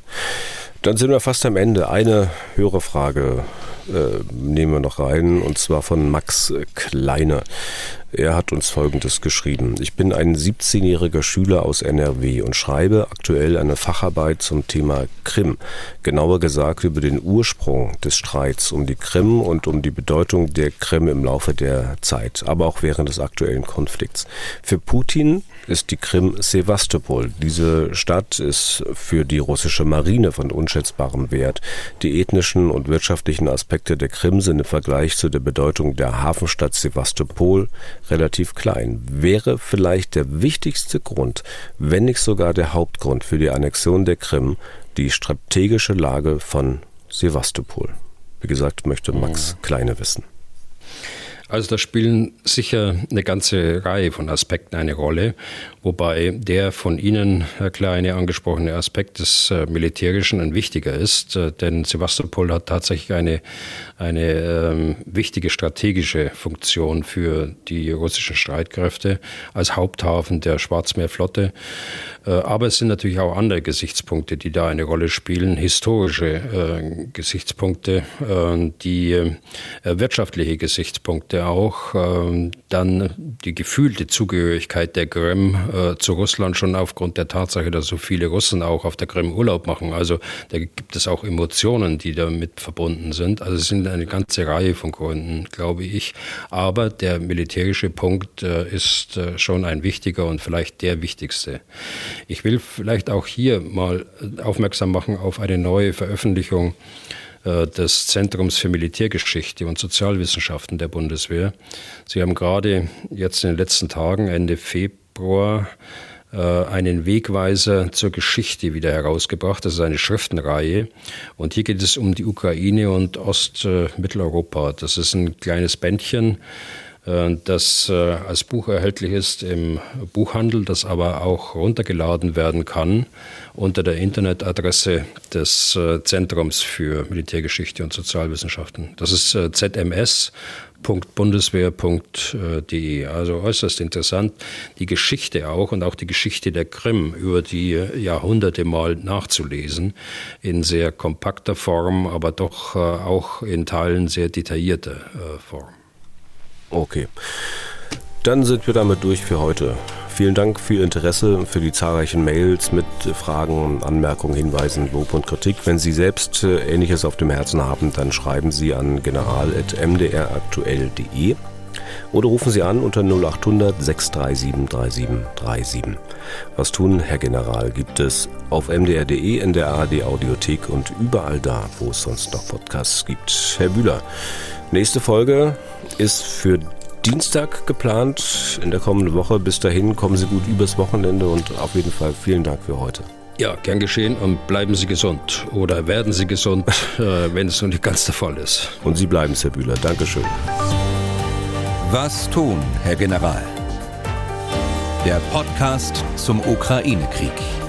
Dann sind wir fast am Ende. Eine Hörerfrage äh, nehmen wir noch rein, und zwar von Max Kleine. Er hat uns Folgendes geschrieben. Ich bin ein 17-jähriger Schüler aus NRW und schreibe aktuell eine Facharbeit zum Thema Krim. Genauer gesagt über den Ursprung des Streits um die Krim und um die Bedeutung der Krim im Laufe der Zeit, aber auch während des aktuellen Konflikts. Für Putin ist die Krim Sevastopol. Diese Stadt ist für die russische Marine von unschätzbarem Wert. Die ethnischen und wirtschaftlichen Aspekte der Krim sind im Vergleich zu der Bedeutung der Hafenstadt Sevastopol relativ klein. Wäre vielleicht der wichtigste Grund, wenn nicht sogar der Hauptgrund für die Annexion der Krim, die strategische Lage von Sevastopol. Wie gesagt, möchte Max Kleine wissen. Also da spielen sicher eine ganze Reihe von Aspekten eine Rolle, wobei der von Ihnen, Herr Kleine, angesprochene Aspekt des äh, Militärischen ein wichtiger ist, äh, denn Sevastopol hat tatsächlich eine, eine ähm, wichtige strategische Funktion für die russischen Streitkräfte als Haupthafen der Schwarzmeerflotte. Äh, aber es sind natürlich auch andere Gesichtspunkte, die da eine Rolle spielen, historische äh, Gesichtspunkte, äh, die äh, wirtschaftliche Gesichtspunkte auch, äh, dann die gefühlte Zugehörigkeit der Krim äh, zu Russland schon aufgrund der Tatsache, dass so viele Russen auch auf der Krim Urlaub machen. Also da gibt es auch Emotionen, die damit verbunden sind. Also es sind eine ganze Reihe von Gründen, glaube ich. Aber der militärische Punkt ist schon ein wichtiger und vielleicht der wichtigste. Ich will vielleicht auch hier mal aufmerksam machen auf eine neue Veröffentlichung äh, des Zentrums für Militärgeschichte und Sozialwissenschaften der Bundeswehr. Sie haben gerade jetzt in den letzten Tagen, Ende Februar, äh, einen Wegweiser zur Geschichte wieder herausgebracht. Das ist eine Schriftenreihe. Und hier geht es um die Ukraine und Ostmitteleuropa. Das ist ein kleines Bändchen, äh, das äh, als Buch erhältlich ist im Buchhandel, das aber auch runtergeladen werden kann unter der Internetadresse des äh, Zentrums für Militärgeschichte und Sozialwissenschaften. Das ist zms.bundeswehr.de. Also äußerst interessant, die Geschichte auch und auch die Geschichte der Krim über die Jahrhunderte mal nachzulesen, in sehr kompakter Form, aber doch auch in Teilen sehr detaillierter Form. Okay. Dann sind wir damit durch für heute. Vielen Dank für Ihr Interesse, für die zahlreichen Mails mit Fragen, Anmerkungen, Hinweisen, Lob und Kritik. Wenn Sie selbst äh, Ähnliches auf dem Herzen haben, dann schreiben Sie an general.mdraktuell.de oder rufen Sie an unter 0800 637 3737. Was tun, Herr General, gibt es auf mdr.de, in der ARD Audiothek und überall da, wo es sonst noch Podcasts gibt. Herr Bühler, nächste Folge ist für Dienstag geplant in der kommenden Woche. Bis dahin kommen Sie gut übers Wochenende und auf jeden Fall vielen Dank für heute. Ja, gern geschehen und bleiben Sie gesund oder werden Sie gesund, äh, wenn es noch nicht ganz der Fall ist. Und Sie bleiben es, Herr Bühler. Dankeschön. Was tun, Herr General? Der Podcast zum Ukraine-Krieg.